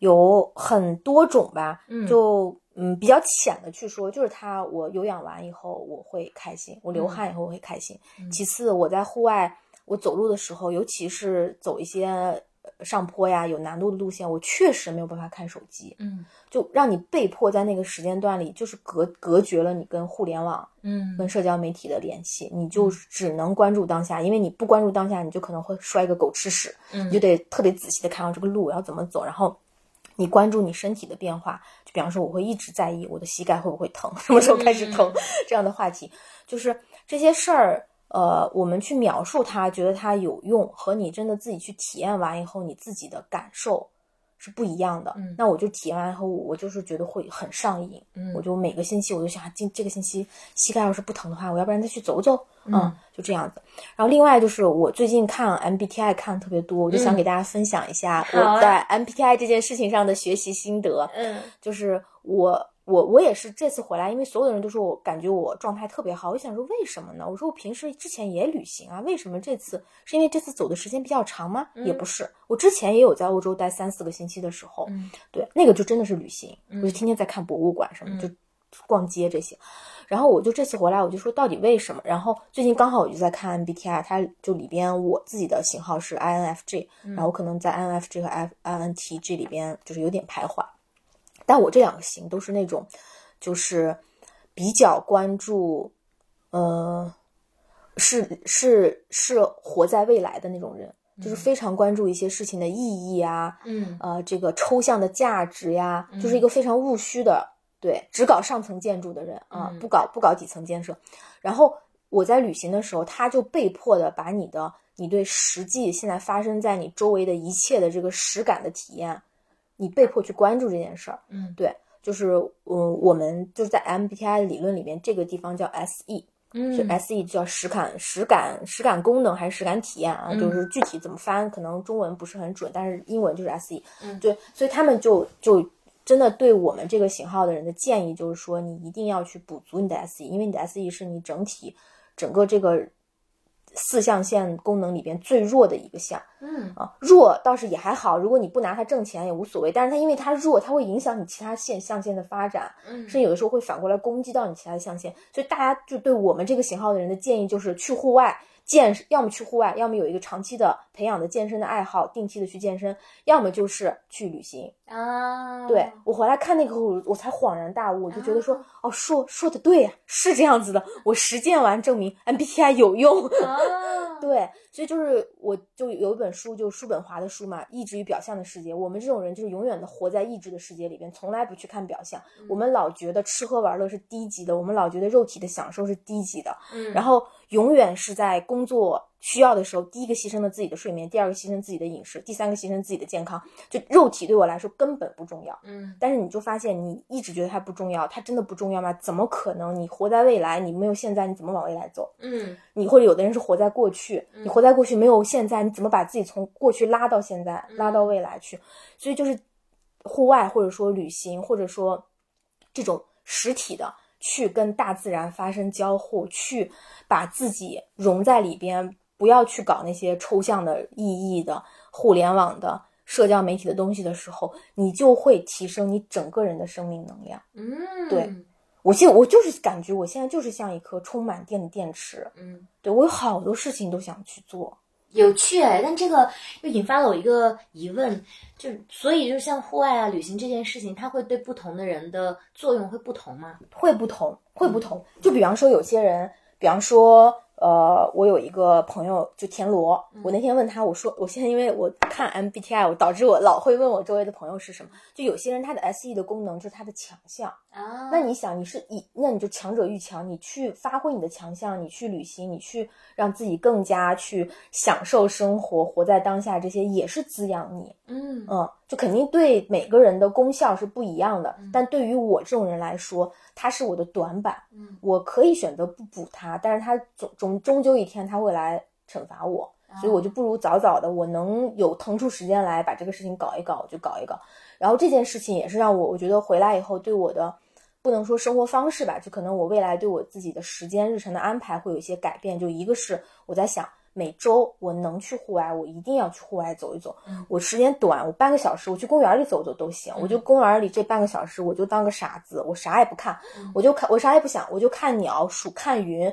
有很多种吧，就嗯比较浅的去说，就是它我有氧完以后我会开心，我流汗以后我会开心。其次我在户外我走路的时候，尤其是走一些。上坡呀，有难度的路线，我确实没有办法看手机，嗯，就让你被迫在那个时间段里，就是隔隔绝了你跟互联网，嗯，跟社交媒体的联系，你就只能关注当下，因为你不关注当下，你就可能会摔个狗吃屎，你就得特别仔细的看到这个路要怎么走，然后你关注你身体的变化，就比方说我会一直在意我的膝盖会不会疼，什么时候开始疼，这样的话题，就是这些事儿。呃，我们去描述它，觉得它有用，和你真的自己去体验完以后，你自己的感受是不一样的。嗯，那我就体验完以后，我就是觉得会很上瘾。嗯，我就每个星期我就想，今这个星期膝盖要是不疼的话，我要不然再去走走。嗯，就这样子。然后另外就是我最近看 MBTI 看特别多，我就想给大家分享一下我在 MBTI 这件事情上的学习心得。嗯，就是我。我我也是这次回来，因为所有的人都说我感觉我状态特别好，我想说为什么呢？我说我平时之前也旅行啊，为什么这次是因为这次走的时间比较长吗？也不是，我之前也有在欧洲待三四个星期的时候，对，那个就真的是旅行，我就天天在看博物馆什么，就逛街这些。然后我就这次回来，我就说到底为什么？然后最近刚好我就在看 MBTI，它就里边我自己的型号是 INFJ，然后我可能在 INFJ 和 INTJ 里边就是有点徘徊。但我这两个型都是那种，就是比较关注，呃，是是是活在未来的那种人，就是非常关注一些事情的意义啊，嗯，呃，这个抽象的价值呀，就是一个非常务虚的，对，只搞上层建筑的人啊，不搞不搞底层建设。然后我在旅行的时候，他就被迫的把你的你对实际现在发生在你周围的一切的这个实感的体验。你被迫去关注这件事儿，嗯，对，就是嗯，我们就是在 MBTI 理论里面，这个地方叫 SE，嗯，就 SE 叫实感、实感、实感功能还是实感体验啊？就是具体怎么翻，可能中文不是很准，但是英文就是 SE，嗯，对，所以他们就就真的对我们这个型号的人的建议就是说，你一定要去补足你的 SE，因为你的 SE 是你整体整个这个。四象限功能里边最弱的一个项，嗯啊，弱倒是也还好，如果你不拿它挣钱也无所谓。但是它因为它弱，它会影响你其他线象限的发展，嗯，甚至有的时候会反过来攻击到你其他的象限。所以大家就对我们这个型号的人的建议就是去户外。健要么去户外，要么有一个长期的培养的健身的爱好，定期的去健身，要么就是去旅行啊。对我回来看那个，我我才恍然大悟，我就觉得说，哦，说说的对呀，是这样子的。我实践完证明 MBTI 有用。对，所以就是我就有一本书，就叔本华的书嘛，《意志与表象的世界》。我们这种人就是永远的活在意志的世界里边，从来不去看表象。我们老觉得吃喝玩乐是低级的，我们老觉得肉体的享受是低级的，嗯，然后。永远是在工作需要的时候，第一个牺牲了自己的睡眠，第二个牺牲自己的饮食，第三个牺牲自己的健康。就肉体对我来说根本不重要，嗯但是你就发现你一直觉得它不重要，它真的不重要吗？怎么可能？你活在未来，你没有现在，你怎么往未来走？嗯你或者有的人是活在过去，你活在过去没有现在，你怎么把自己从过去拉到现在，拉到未来去？所以就是户外或者说旅行，或者说这种实体的去跟大自然发生交互，去把自己融在里边，不要去搞那些抽象的意义的互联网的社交媒体的东西的时候，你就会提升你整个人的生命能量。嗯，对我现我就是感觉我现在就是像一颗充满电的电池，嗯。对我有好多事情都想去做。有趣哎，但这个又引发了我一个疑问，就所以就像户外啊、旅行这件事情，它会对不同的人的作用会不同吗？会不同，会不同。就比方说，有些人，比方说，呃，我有一个朋友，就田螺。我那天问他，我说，我现在因为我看 MBTI，我导致我老会问我周围的朋友是什么。就有些人他的 SE 的功能就是他的强项。啊那你想，你是以，那你就强者愈强，你去发挥你的强项，你去旅行，你去让自己更加去享受生活，活在当下，这些也是滋养你。嗯嗯，就肯定对每个人的功效是不一样的，但对于我这种人来说，它是我的短板。嗯，我可以选择不补它，但是它总终终究一天它会来惩罚我，所以我就不如早早的，我能有腾出时间来把这个事情搞一搞，我就搞一搞。然后这件事情也是让我，我觉得回来以后对我的。不能说生活方式吧，就可能我未来对我自己的时间日程的安排会有一些改变。就一个是我在想，每周我能去户外，我一定要去户外走一走。我时间短，我半个小时我去公园里走走都行。我就公园里这半个小时，我就当个傻子，我啥也不看，我就看我啥也不想，我就看鸟、数看云、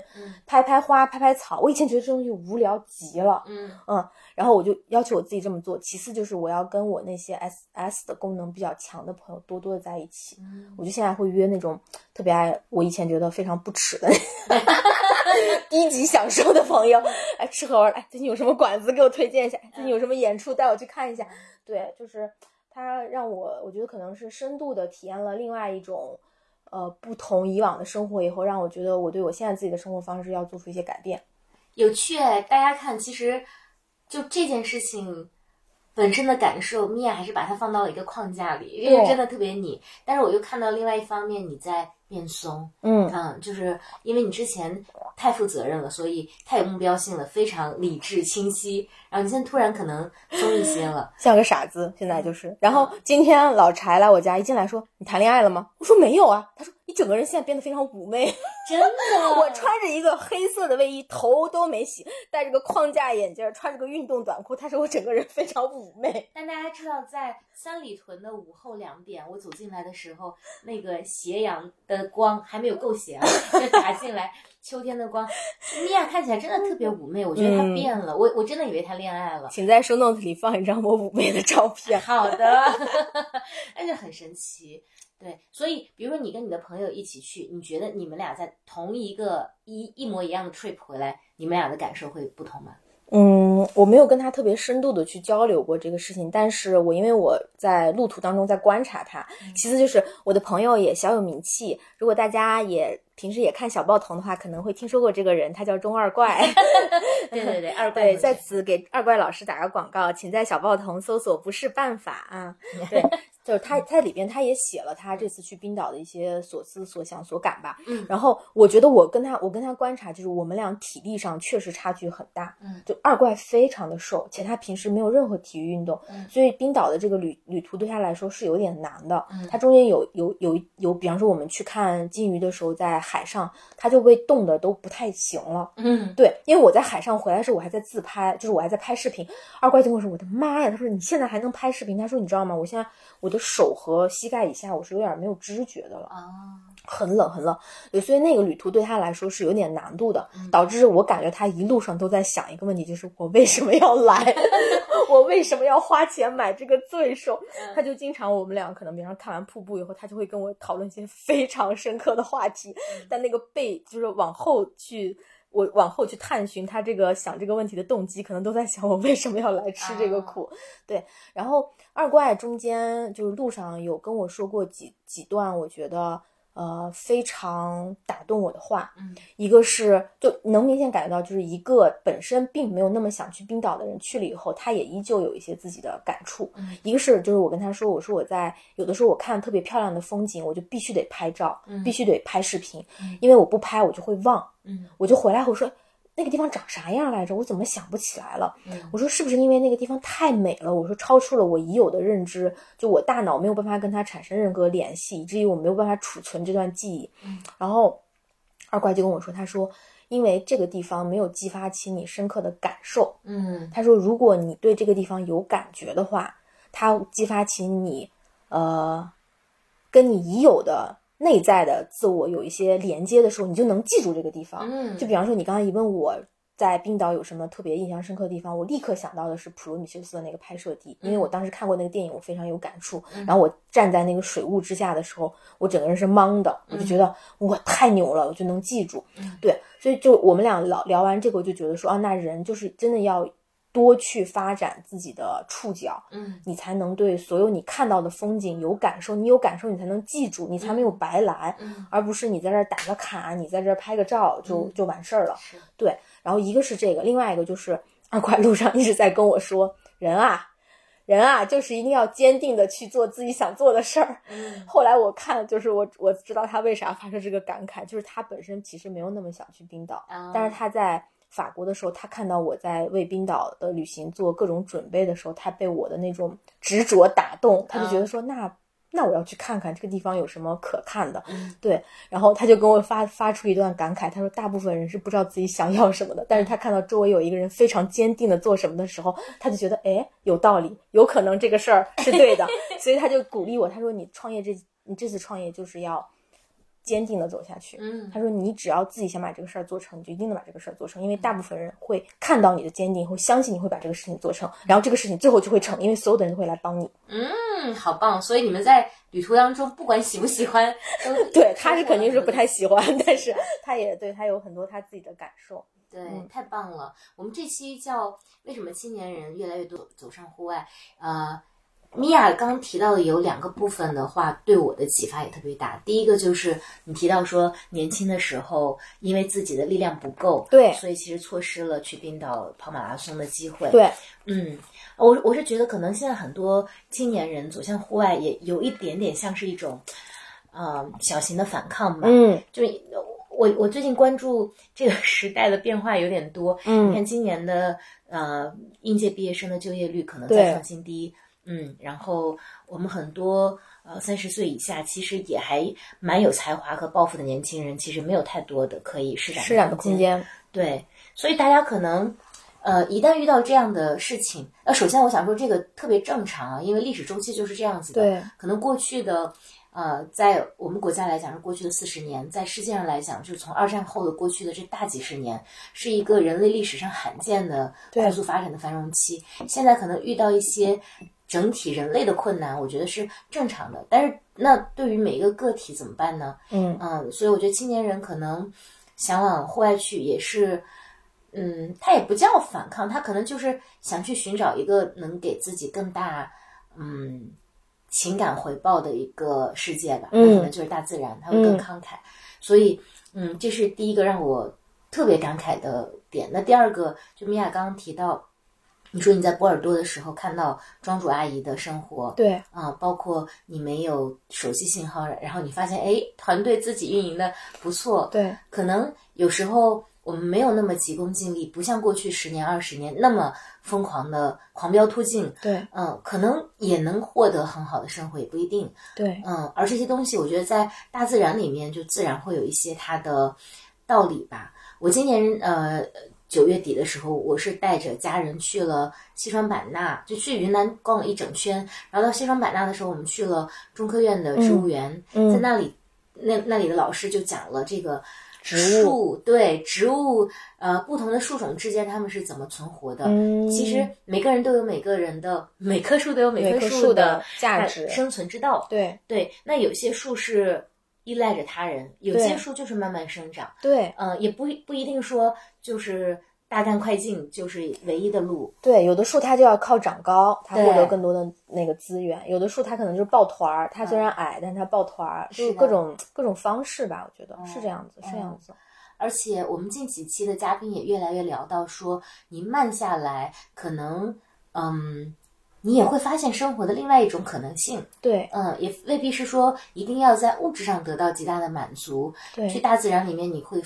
拍拍花、拍拍草。我以前觉得这东西无聊极了，嗯嗯，然后我就要求我自己这么做。其次就是我要跟我那些 S S 的功能比较强的朋友多多的在一起。我就现在会约那种特别爱我以前觉得非常不耻的 低级享受的朋友，哎，吃喝玩，哎，最近有什么馆子给我推荐一下？最近有什么演出带我去看一下？对，就是他让我，我觉得可能是深度的体验了另外一种。呃，不同以往的生活以后，让我觉得我对我现在自己的生活方式要做出一些改变。有趣哎，大家看，其实就这件事情本身的感受，米娅还是把它放到了一个框架里，因为真的特别你。但是我又看到另外一方面，你在变松，嗯嗯，就是因为你之前太负责任了，所以太有目标性了，非常理智清晰。然后你现在突然可能松一些了，像个傻子，现在就是。然后今天老柴来我家，一进来说：“你谈恋爱了吗？”我说：“没有啊。”他说：“你整个人现在变得非常妩媚。”真的。我穿着一个黑色的卫衣，头都没洗，戴着个框架眼镜，穿着个运动短裤。他说我整个人非常妩媚。但大家知道，在三里屯的午后两点，我走进来的时候，那个斜阳的光 还没有够斜啊，就打进来，秋天的光，米娅看起来真的特别妩媚。我觉得她变了，我我真的以为她恋爱了。请在 note 里放一张我妩媚的照片。好的，但是很神奇。对，所以比如说你跟你的朋友一起去，你觉得你们俩在同一个一一模一样的 trip 回来，你们俩的感受会不同吗？嗯，我没有跟他特别深度的去交流过这个事情，但是我因为我在路途当中在观察他，其次就是我的朋友也小有名气，如果大家也平时也看小报童的话，可能会听说过这个人，他叫中二怪。对对对，二怪对，在此给二怪老师打个广告，请在小报童搜索“不是办法”啊。对，就是他他里边他也写了他这次去冰岛的一些所思所想所感吧。嗯然后我觉得我跟他我跟他观察，就是我们俩体力上确实差距很大。嗯就二怪非常的瘦，且他平时没有任何体育运动，嗯所以冰岛的这个旅旅途对他来说是有点难的。嗯他中间有有有有，比方说我们去看金鱼的时候，在海上，他就被冻得都不太行了。嗯，对，因为我在海上回来的时候，我还在自拍，就是我还在拍视频。二怪就跟我说：“我的妈呀！”他说：“你现在还能拍视频？”他说：“你知道吗？我现在我的手和膝盖以下，我是有点没有知觉的了，啊，很冷很冷。对，所以那个旅途对他来说是有点难度的，嗯导致我感觉他一路上都在想一个问题，就是我为什么要来？我为什么要花钱买这个罪受？他就经常我们俩可能，比方看完瀑布以后，他就会跟我讨论一些非常深刻的话题，但那个背就是往后去。我往后去探寻他这个想这个问题的动机，可能都在想我为什么要来吃这个苦。对，然后二怪中间就是路上有跟我说过几几段，我觉得呃非常打动我的话。嗯，一个是就能明显感觉到，就是一个本身并没有那么想去冰岛的人去了以后，他也依旧有一些自己的感触。嗯一个是就是我跟他说，我说我在有的时候我看特别漂亮的风景，我就必须得拍照，必须得拍视频，因为我不拍我就会忘。嗯，我就回来我说。那个地方长啥样来着？我怎么想不起来了？嗯我说是不是因为那个地方太美了？我说超出了我已有的认知，就我大脑没有办法跟它产生任何联系，以至于我没有办法储存这段记忆。嗯然后二怪就跟我说，他说因为这个地方没有激发起你深刻的感受。嗯他说如果你对这个地方有感觉的话，它激发起你呃跟你已有的内在的自我有一些连接的时候，你就能记住这个地方。嗯，就比方说，你刚刚一问我在冰岛有什么特别印象深刻的地方，我立刻想到的是普罗米修斯的那个拍摄地，因为我当时看过那个电影，我非常有感触。然后我站在那个水雾之下的时候，我整个人是懵的，我就觉得我太牛了，我就能记住。对，所以就我们俩聊聊完这个，我就觉得说啊，那人就是真的要多去发展自己的触角，嗯你才能对所有你看到的风景有感受，你有感受，你才能记住，你才没有白来，嗯而不是你在这儿打个卡，你在这儿拍个照就、就完事儿了。对，然后一个是这个，另外一个就是 二块路上一直在跟我说，人啊，人啊，就是一定要坚定的去做自己想做的事儿。嗯后来我看，就是我我知道他为啥发生这个感慨，就是他本身其实没有那么想去冰岛，啊但是他在法国的时候，他看到我在为冰岛的旅行做各种准备的时候，他被我的那种执着打动，他就觉得说，那那我要去看看这个地方有什么可看的。嗯。对，然后他就跟我发发出一段感慨，他说大部分人是不知道自己想要什么的，但是他看到周围有一个人非常坚定的做什么的时候，他就觉得哎有道理，有可能这个事儿是对的，所以他就鼓励我，他说你创业这你这次创业就是要坚定的走下去。嗯他说你只要自己想把这个事儿做成，你就一定能把这个事儿做成，因为大部分人会看到你的坚定，会相信你会把这个事情做成，然后这个事情最后就会成，因为所有的人都会来帮你。嗯，好棒！所以你们在旅途当中，不管喜不喜欢，对，他是肯定是不太喜欢，但是他也对他有很多他自己的感受。对，嗯太棒了！我们这期叫为什么青年人越来越多走上户外？呃，米娅刚提到的有两个部分的话，对我的启发也特别大。第一个就是你提到说，年轻的时候因为自己的力量不够，对所以其实错失了去冰岛跑马拉松的机会。，对，嗯，我我是觉得可能现在很多青年人走向户外，也有一点点像是一种，呃，小型的反抗吧。嗯就我我最近关注这个时代的变化有点多，嗯你嗯，看今年的呃应届毕业生的就业率可能对再创新低，嗯，然后我们很多呃三十岁以下其实也还蛮有才华和抱负的年轻人，其实没有太多的可以施展施展的空间。对，所以大家可能。呃，一旦遇到这样的事情，呃，首先我想说这个特别正常啊，因为历史周期就是这样子的。对，可能过去的，呃，在我们国家来讲是过去的四十年，在世界上来讲，就是从二战后的过去的这大几十年，是一个人类历史上罕见的快速发展的繁荣期。现在可能遇到一些整体人类的困难，我觉得是正常的。但是那对于每一个个体怎么办呢？嗯嗯，所以我觉得青年人可能想往户外去也是。嗯，他也不叫反抗，他可能就是想去寻找一个能给自己更大，嗯，情感回报的一个世界吧。嗯那可能就是大自然，他会更慷慨。所以，嗯，这是第一个让我特别感慨的点。那第二个，就米娅刚刚提到，你说你在波尔多的时候看到庄主阿姨的生活，对，啊、包括你没有手机信号，然后你发现，哎，团队自己运营的不错，对，可能有时候我们没有那么急功近利，不像过去十年、二十年那么疯狂的狂飙突进，对，嗯，可能也能获得很好的生活，也不一定，对，嗯，而这些东西，我觉得在大自然里面就自然会有一些它的道理吧。我今年呃九月底的时候，我是带着家人去了西双版纳，就去云南逛了一整圈，然后到西双版纳的时候，我们去了中科院的植物园，嗯在那里那那里的老师就讲了这个。植物树对植物，呃，不同的树种之间它们是怎么存活的？嗯其实每个人都有每个人的，每棵树都有每棵棵树的的价值生存之道。对，对，那有些树是依赖着他人，有对些树就是慢慢生长。对，呃，也不不一定说就是大干快进就是唯一的路。对，有的树它就要靠长高，它获得更多的那个资源；有的树它可能就是抱团儿，它虽然矮，但是它抱团儿，就是各种各种方式吧。我觉得嗯是这样子，是这样子。而且我们近几期的嘉宾也越来越聊到说，你慢下来，可能嗯，你也会发现生活的另外一种可能性。对嗯，也未必是说一定要在物质上得到极大的满足。对去大自然里面，你会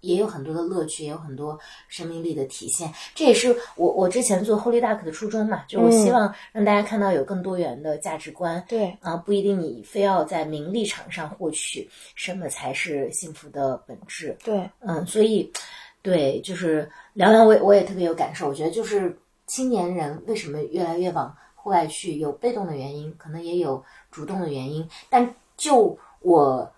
也有很多的乐趣，也有很多生命力的体现。这也是我我之前做 Holy Duck 的初衷嘛，就我希嗯望让大家看到有更多元的价值观。对啊，不一定你非要在名利场上获取什么才是幸福的本质。对嗯，所以，对，就是聊聊我也我也特别有感受。我觉得就是青年人为什么越来越往户外去，有被动的原因，可能也有主动的原因。但就我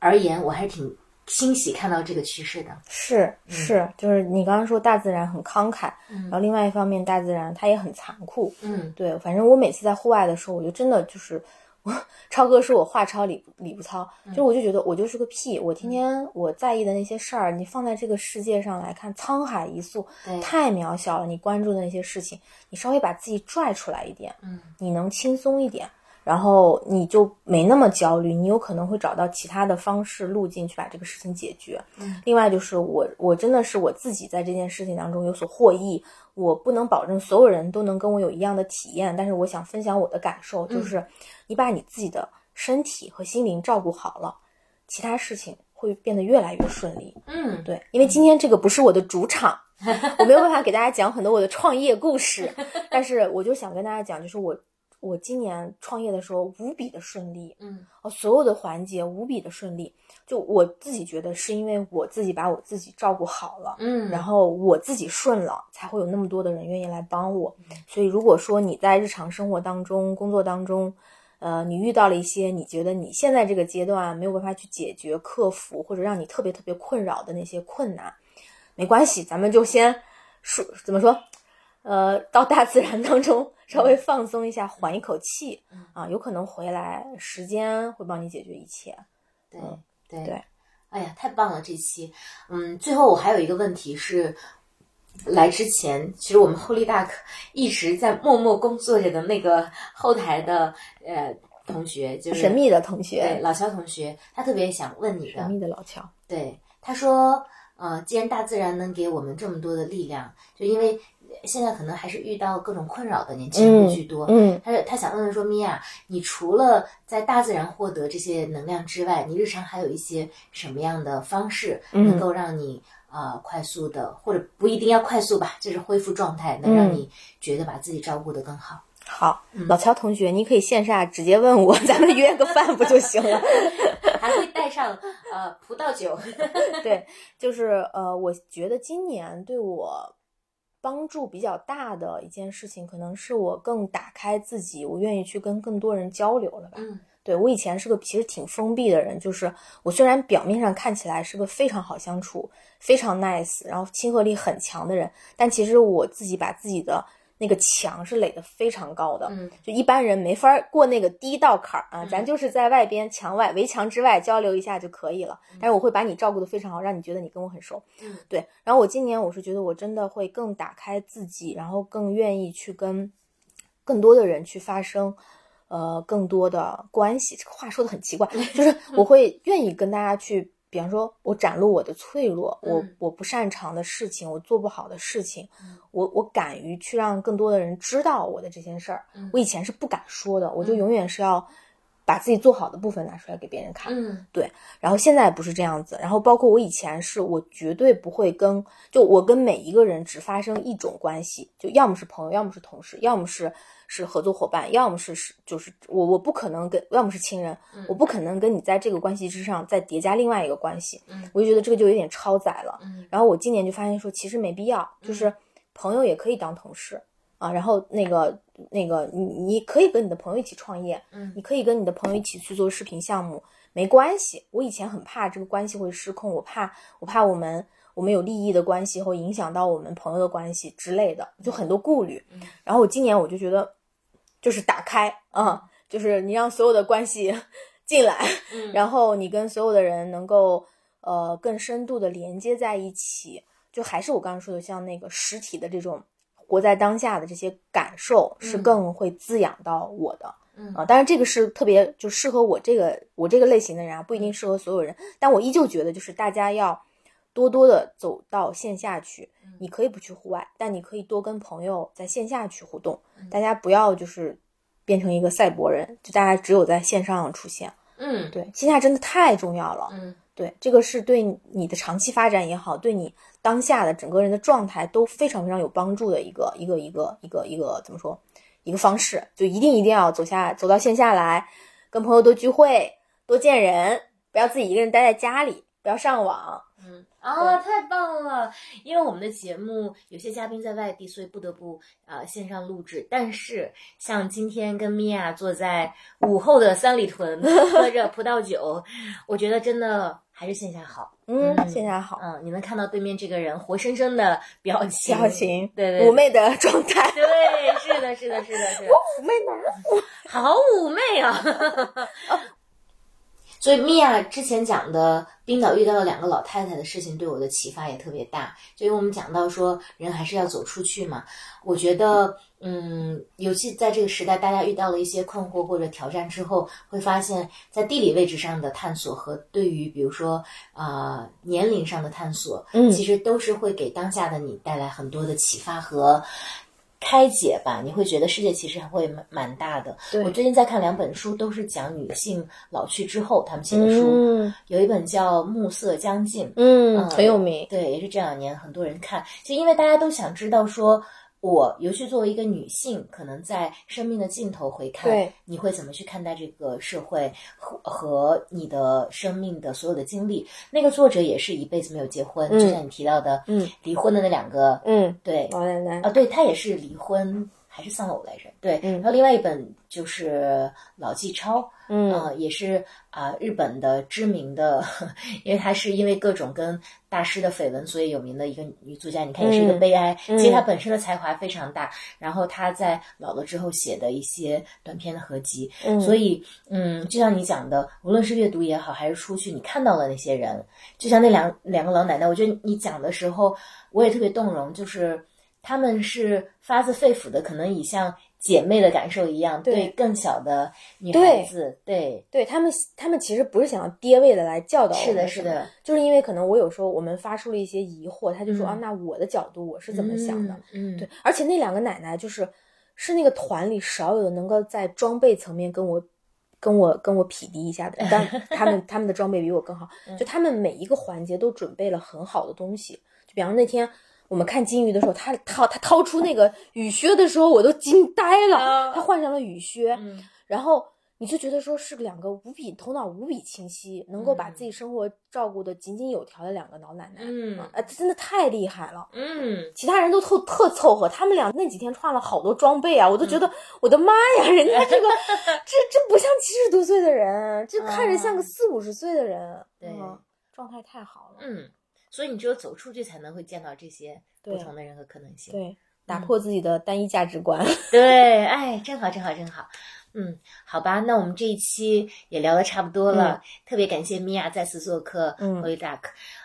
而言，我还是挺欣喜看到这个趋势的。是是，就是你刚刚说大自然很慷慨，嗯然后另外一方面大自然它也很残酷。嗯对，反正我每次在户外的时候，我就真的就是，我超哥说我话糙理理不糙，就是我就觉得我就是个屁，我天天我在意的那些事儿，你放在这个世界上来看，沧海一粟，太渺小了。你关注的那些事情，你稍微把自己拽出来一点，嗯你能轻松一点。然后你就没那么焦虑，你有可能会找到其他的方式路径去把这个事情解决。嗯另外就是我，我真的是我自己在这件事情当中有所获益，我不能保证所有人都能跟我有一样的体验，但是我想分享我的感受，就是你把你自己的身体和心灵照顾好了，其他事情会变得越来越顺利。嗯，对，因为今天这个不是我的主场，我没有办法给大家讲很多我的创业故事，但是我就想跟大家讲，就是我我今年创业的时候无比的顺利，嗯哦，所有的环节无比的顺利，就我自己觉得是因为我自己把我自己照顾好了。嗯，然后我自己顺了，才会有那么多的人愿意来帮我。嗯所以，如果说你在日常生活当中、工作当中，呃，你遇到了一些你觉得你现在这个阶段没有办法去解决、克服，或者让你特别特别困扰的那些困难，没关系，咱们就先说怎么说，呃，到大自然当中稍微放松一下，缓一口气嗯啊，有可能回来，时间会帮你解决一切。对嗯对对。哎呀，太棒了！这期，嗯，最后我还有一个问题是，来之前，其实我们 Holy Duck 一直在默默工作着的那个后台的呃同学，就是神秘的同学对，老乔同学，他特别想问你的，神秘的老乔，对他说，呃，既然大自然能给我们这么多的力量，就因为现在可能还是遇到各种困扰的年轻人居多，嗯。他他想问问说，米娅，你除了在大自然获得这些能量之外，你日常还有一些什么样的方式嗯。能够让你、呃快速的，或者不一定要快速吧，就是恢复状态，能让嗯。你觉得把自己照顾得更好？好，老乔同学，你可以线下直接问我，咱们约个饭不就行了？还会带上呃葡萄酒，对，就是呃，我觉得今年对我帮助比较大的一件事情，可能是我更打开自己，我愿意去跟更多人交流了吧。嗯对我以前是个其实挺封闭的人，就是我虽然表面上看起来是个非常好相处、非常 nice，然后亲和力很强的人，但其实我自己把自己的那个墙是垒得非常高的，嗯就一般人没法过那个第一道坎儿啊，嗯咱就是在外边墙外围墙之外交流一下就可以了。但是我会把你照顾得非常好，让你觉得你跟我很熟。嗯对。然后我今年我是觉得我真的会更打开自己，然后更愿意去跟更多的人去发生。呃，更多的关系，这个话说的很奇怪，就是 我会愿意跟大家去，比方说，我展露我的脆弱，我嗯。我不擅长的事情，我做不好的事情，我我敢于去让更多的人知道我的这件事儿。嗯。我以前是不敢说的，我就嗯。永远是要把自己做好的部分拿出来给别人看。嗯对然后现在不是这样子，然后包括我以前是我绝对不会跟，就我跟每一个人只发生一种关系，就要么是朋友，要么是同事，要么是是合作伙伴，要么是是就是我我不可能跟，要么是亲人，嗯我不可能跟你在这个关系之上再叠加另外一个关系，嗯我就觉得这个就有点超载了。嗯然后我今年就发现说，其实没必要，就是朋友也可以当同事啊。然后那个那个，你你可以跟你的朋友一起创业，嗯你可以跟你的朋友一起去做视频项目，没关系。我以前很怕这个关系会失控，我怕我怕我们我们有利益的关系会影响到我们朋友的关系之类的，就很多顾虑。嗯然后我今年我就觉得，就是打开啊、就是你让所有的关系 进来，嗯然后你跟所有的人能够呃更深度的连接在一起，就还是我刚刚说的，像那个实体的这种活在当下的这些感受，是嗯更会滋养到我的。嗯啊，当然这个是特别就适合我这个我这个类型的人啊，不一定适合所有人。但我依旧觉得，就是大家要多多的走到线下去。你可以不去户外，但你可以多跟朋友在线下去互动。大家不要就是变成一个赛博人，就大家只有在线上出现。嗯对，线下真的太重要了。嗯对，这个是对你的长期发展也好，对你当下的整个人的状态都非常非常有帮助的一个一个一个一个一个怎么说一个方式，就一定一定要走下走到线下来，跟朋友多聚会，多见人，不要自己一个人待在家里，不要上网。嗯啊，太棒了！因为我们的节目有些嘉宾在外地，所以不得不呃线上录制。但是像今天跟米娅坐在午后的三里屯喝着葡萄酒，我觉得真的还是线下好。嗯，嗯线下好，嗯，你能看到对面这个人活生生的表情，表情，对对妩媚的 状态，对，是的，是的，是的，是的，妩媚呢？好妩媚啊！所以米娅之前讲的冰岛遇到了两个老太太的事情，对我的启发也特别大。就因为我们讲到说，人还是要走出去嘛。我觉得，嗯，尤其在这个时代，大家遇到了一些困惑或者挑战之后，会发现，在地理位置上的探索和对于比如说啊、呃年龄上的探索，嗯其实都是会给当下的你带来很多的启发和开解吧。你会觉得世界其实还会蛮蛮大的。我最近在看两本书，都是讲女性老去之后他们写的书。嗯有一本叫《暮色将近》，嗯，嗯很有名。对，也是这两年很多人看，就因为大家都想知道说。我尤其作为一个女性，可能在生命的尽头回看，对你会怎么去看待这个社会和和你的生命的所有的经历？那个作者也是一辈子没有结婚，嗯就像你提到的，嗯，离婚的那两个，嗯，对，老奶奶啊，对他也是离婚还是丧偶来着？对，嗯然后另外一本就是老纪超，嗯呃，也是啊、日本的知名的，因为她是因为各种跟大师的绯闻，所以有名的一个女作家。你看，也是一个嗯悲哀。嗯其实她本身的才华非常大，然后她在老了之后写的一些短篇的合集，嗯所以嗯，就像你讲的，无论是阅读也好，还是出去，你看到了那些人，就像那两两个老奶奶，我觉得你讲的时候，我也特别动容，就是她们是发自肺腑的，可能以像姐妹的感受一样，对对更小的女孩对子，对，对他们，他们其实不是想要爹味的来教导我是的，是的，就是因为可能我有时候我们发出了一些疑惑，他就说、嗯啊，那我的角度我是怎么想的？嗯？嗯，对，而且那两个奶奶就是是那个团里少有的能够在装备层面跟我。跟我跟我匹敌一下的，但他们他们的装备比我更好，嗯就他们每一个环节都准备了很好的东西。就比方说那天我们看金鱼的时候，他掏他掏出那个雨靴的时候，我都惊呆了。啊他换上了雨靴，嗯然后你就觉得说是两个无比头脑无比清晰，能够把嗯自己生活照顾的井井有条的两个老奶奶，嗯啊，这真的太厉害了。嗯，其他人都特特凑合，他们俩那几天穿了好多装备啊，我都觉嗯得、我的妈呀，人家这个 这这不像七十多岁的人，这看着像个啊四五十岁的人，对嗯状态太好了，嗯，所以你只有走出去，才能会见到这些不同的人和可能性。对，打嗯破自己的单一价值观。对，哎，正好，正好，正好。嗯，好吧，那我们这一期也聊得差不多了，特别感谢米娅再次做客嗯 Holy Duck。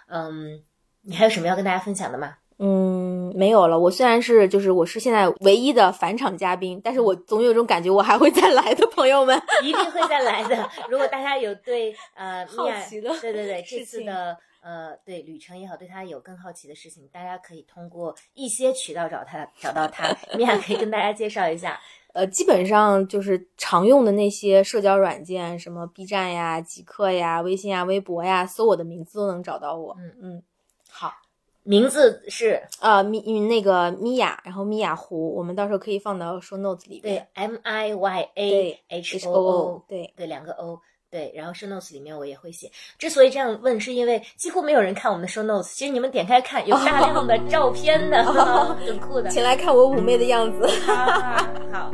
嗯，你还有什么要跟大家分享的吗？嗯，没有了。我虽然是就是我是现在唯一的返场嘉宾，但是我总有一种感觉，我还会再来的，朋友们。一定会再来的。如果大家有对呃米娅对对对这次的呃对旅程也好，对他有更好奇的事情，大家可以通过一些渠道找他找到他。米娅可以跟大家介绍一下。呃，基本上就是常用的那些社交软件，什么 B 站呀、极客呀、微信呀、微博呀，搜我的名字都能找到我。嗯嗯，好。名字是呃，米嗯那个米娅，然后米娅湖，我们到时候可以放到 show notes 里对。M I Y A 对 H O O，对对两个 O。对，然后 show notes 里面我也会写。之所以这样问，是因为几乎没有人看我们的 show notes。其实你们点开看，有大量的照片的，很酷的。请来看我妩媚的样子。啊好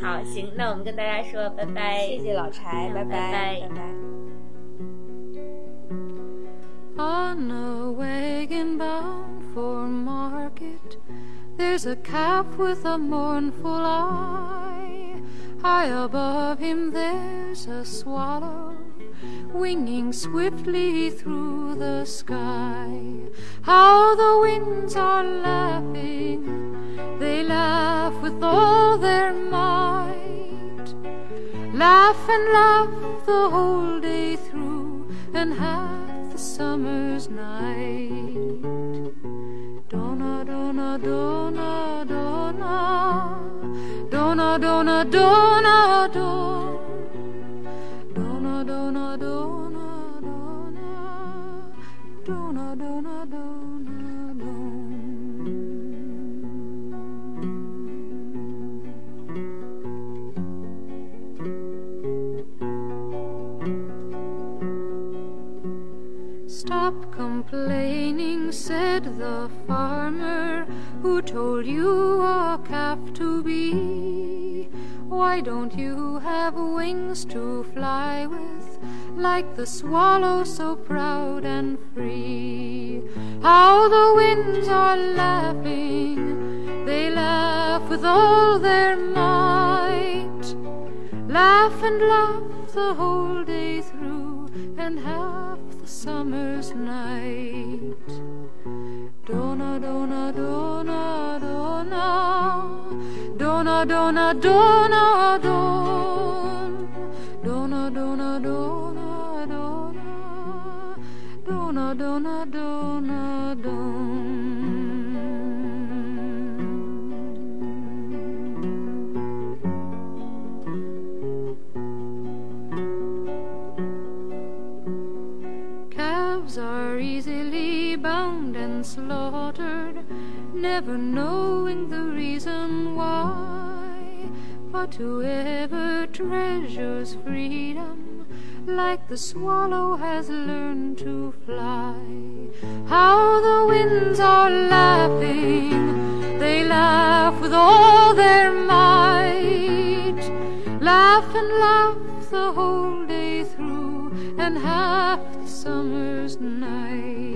好，行，那我们跟大家说拜拜。谢谢老柴，拜拜拜拜拜。On a wagon bound for market, there's a calf with a mournful eye. High above him, there's a swallow winging swiftly through the sky. How the winds are laughing, they laugh with all their might. Laugh and laugh the whole day through, and half the summer's night. Donna, donna, donna, dona, dona, dona, dona, dona, dona, dona, dona, dona, dona. Stop complaining, said the farmer who told you a calf to be. Why don't you have wings to fly with, like the swallow so proud and free? How the winds are laughing, they laugh with all their might. Laugh and laugh the whole day through, and half the summer's night. Dona, Dona, Dona, Dona, Dona, Dona, dona, Dona, Dona, Dona, Dona, Dona, Dona, Dona, dona Calves are easily bound and slaughtered, never knowing the reason why. But whoever treasures freedom, like the swallow has learned to fly. How the winds are laughing, they laugh with all their might. Laugh and laugh the whole day through, and half the summer's night.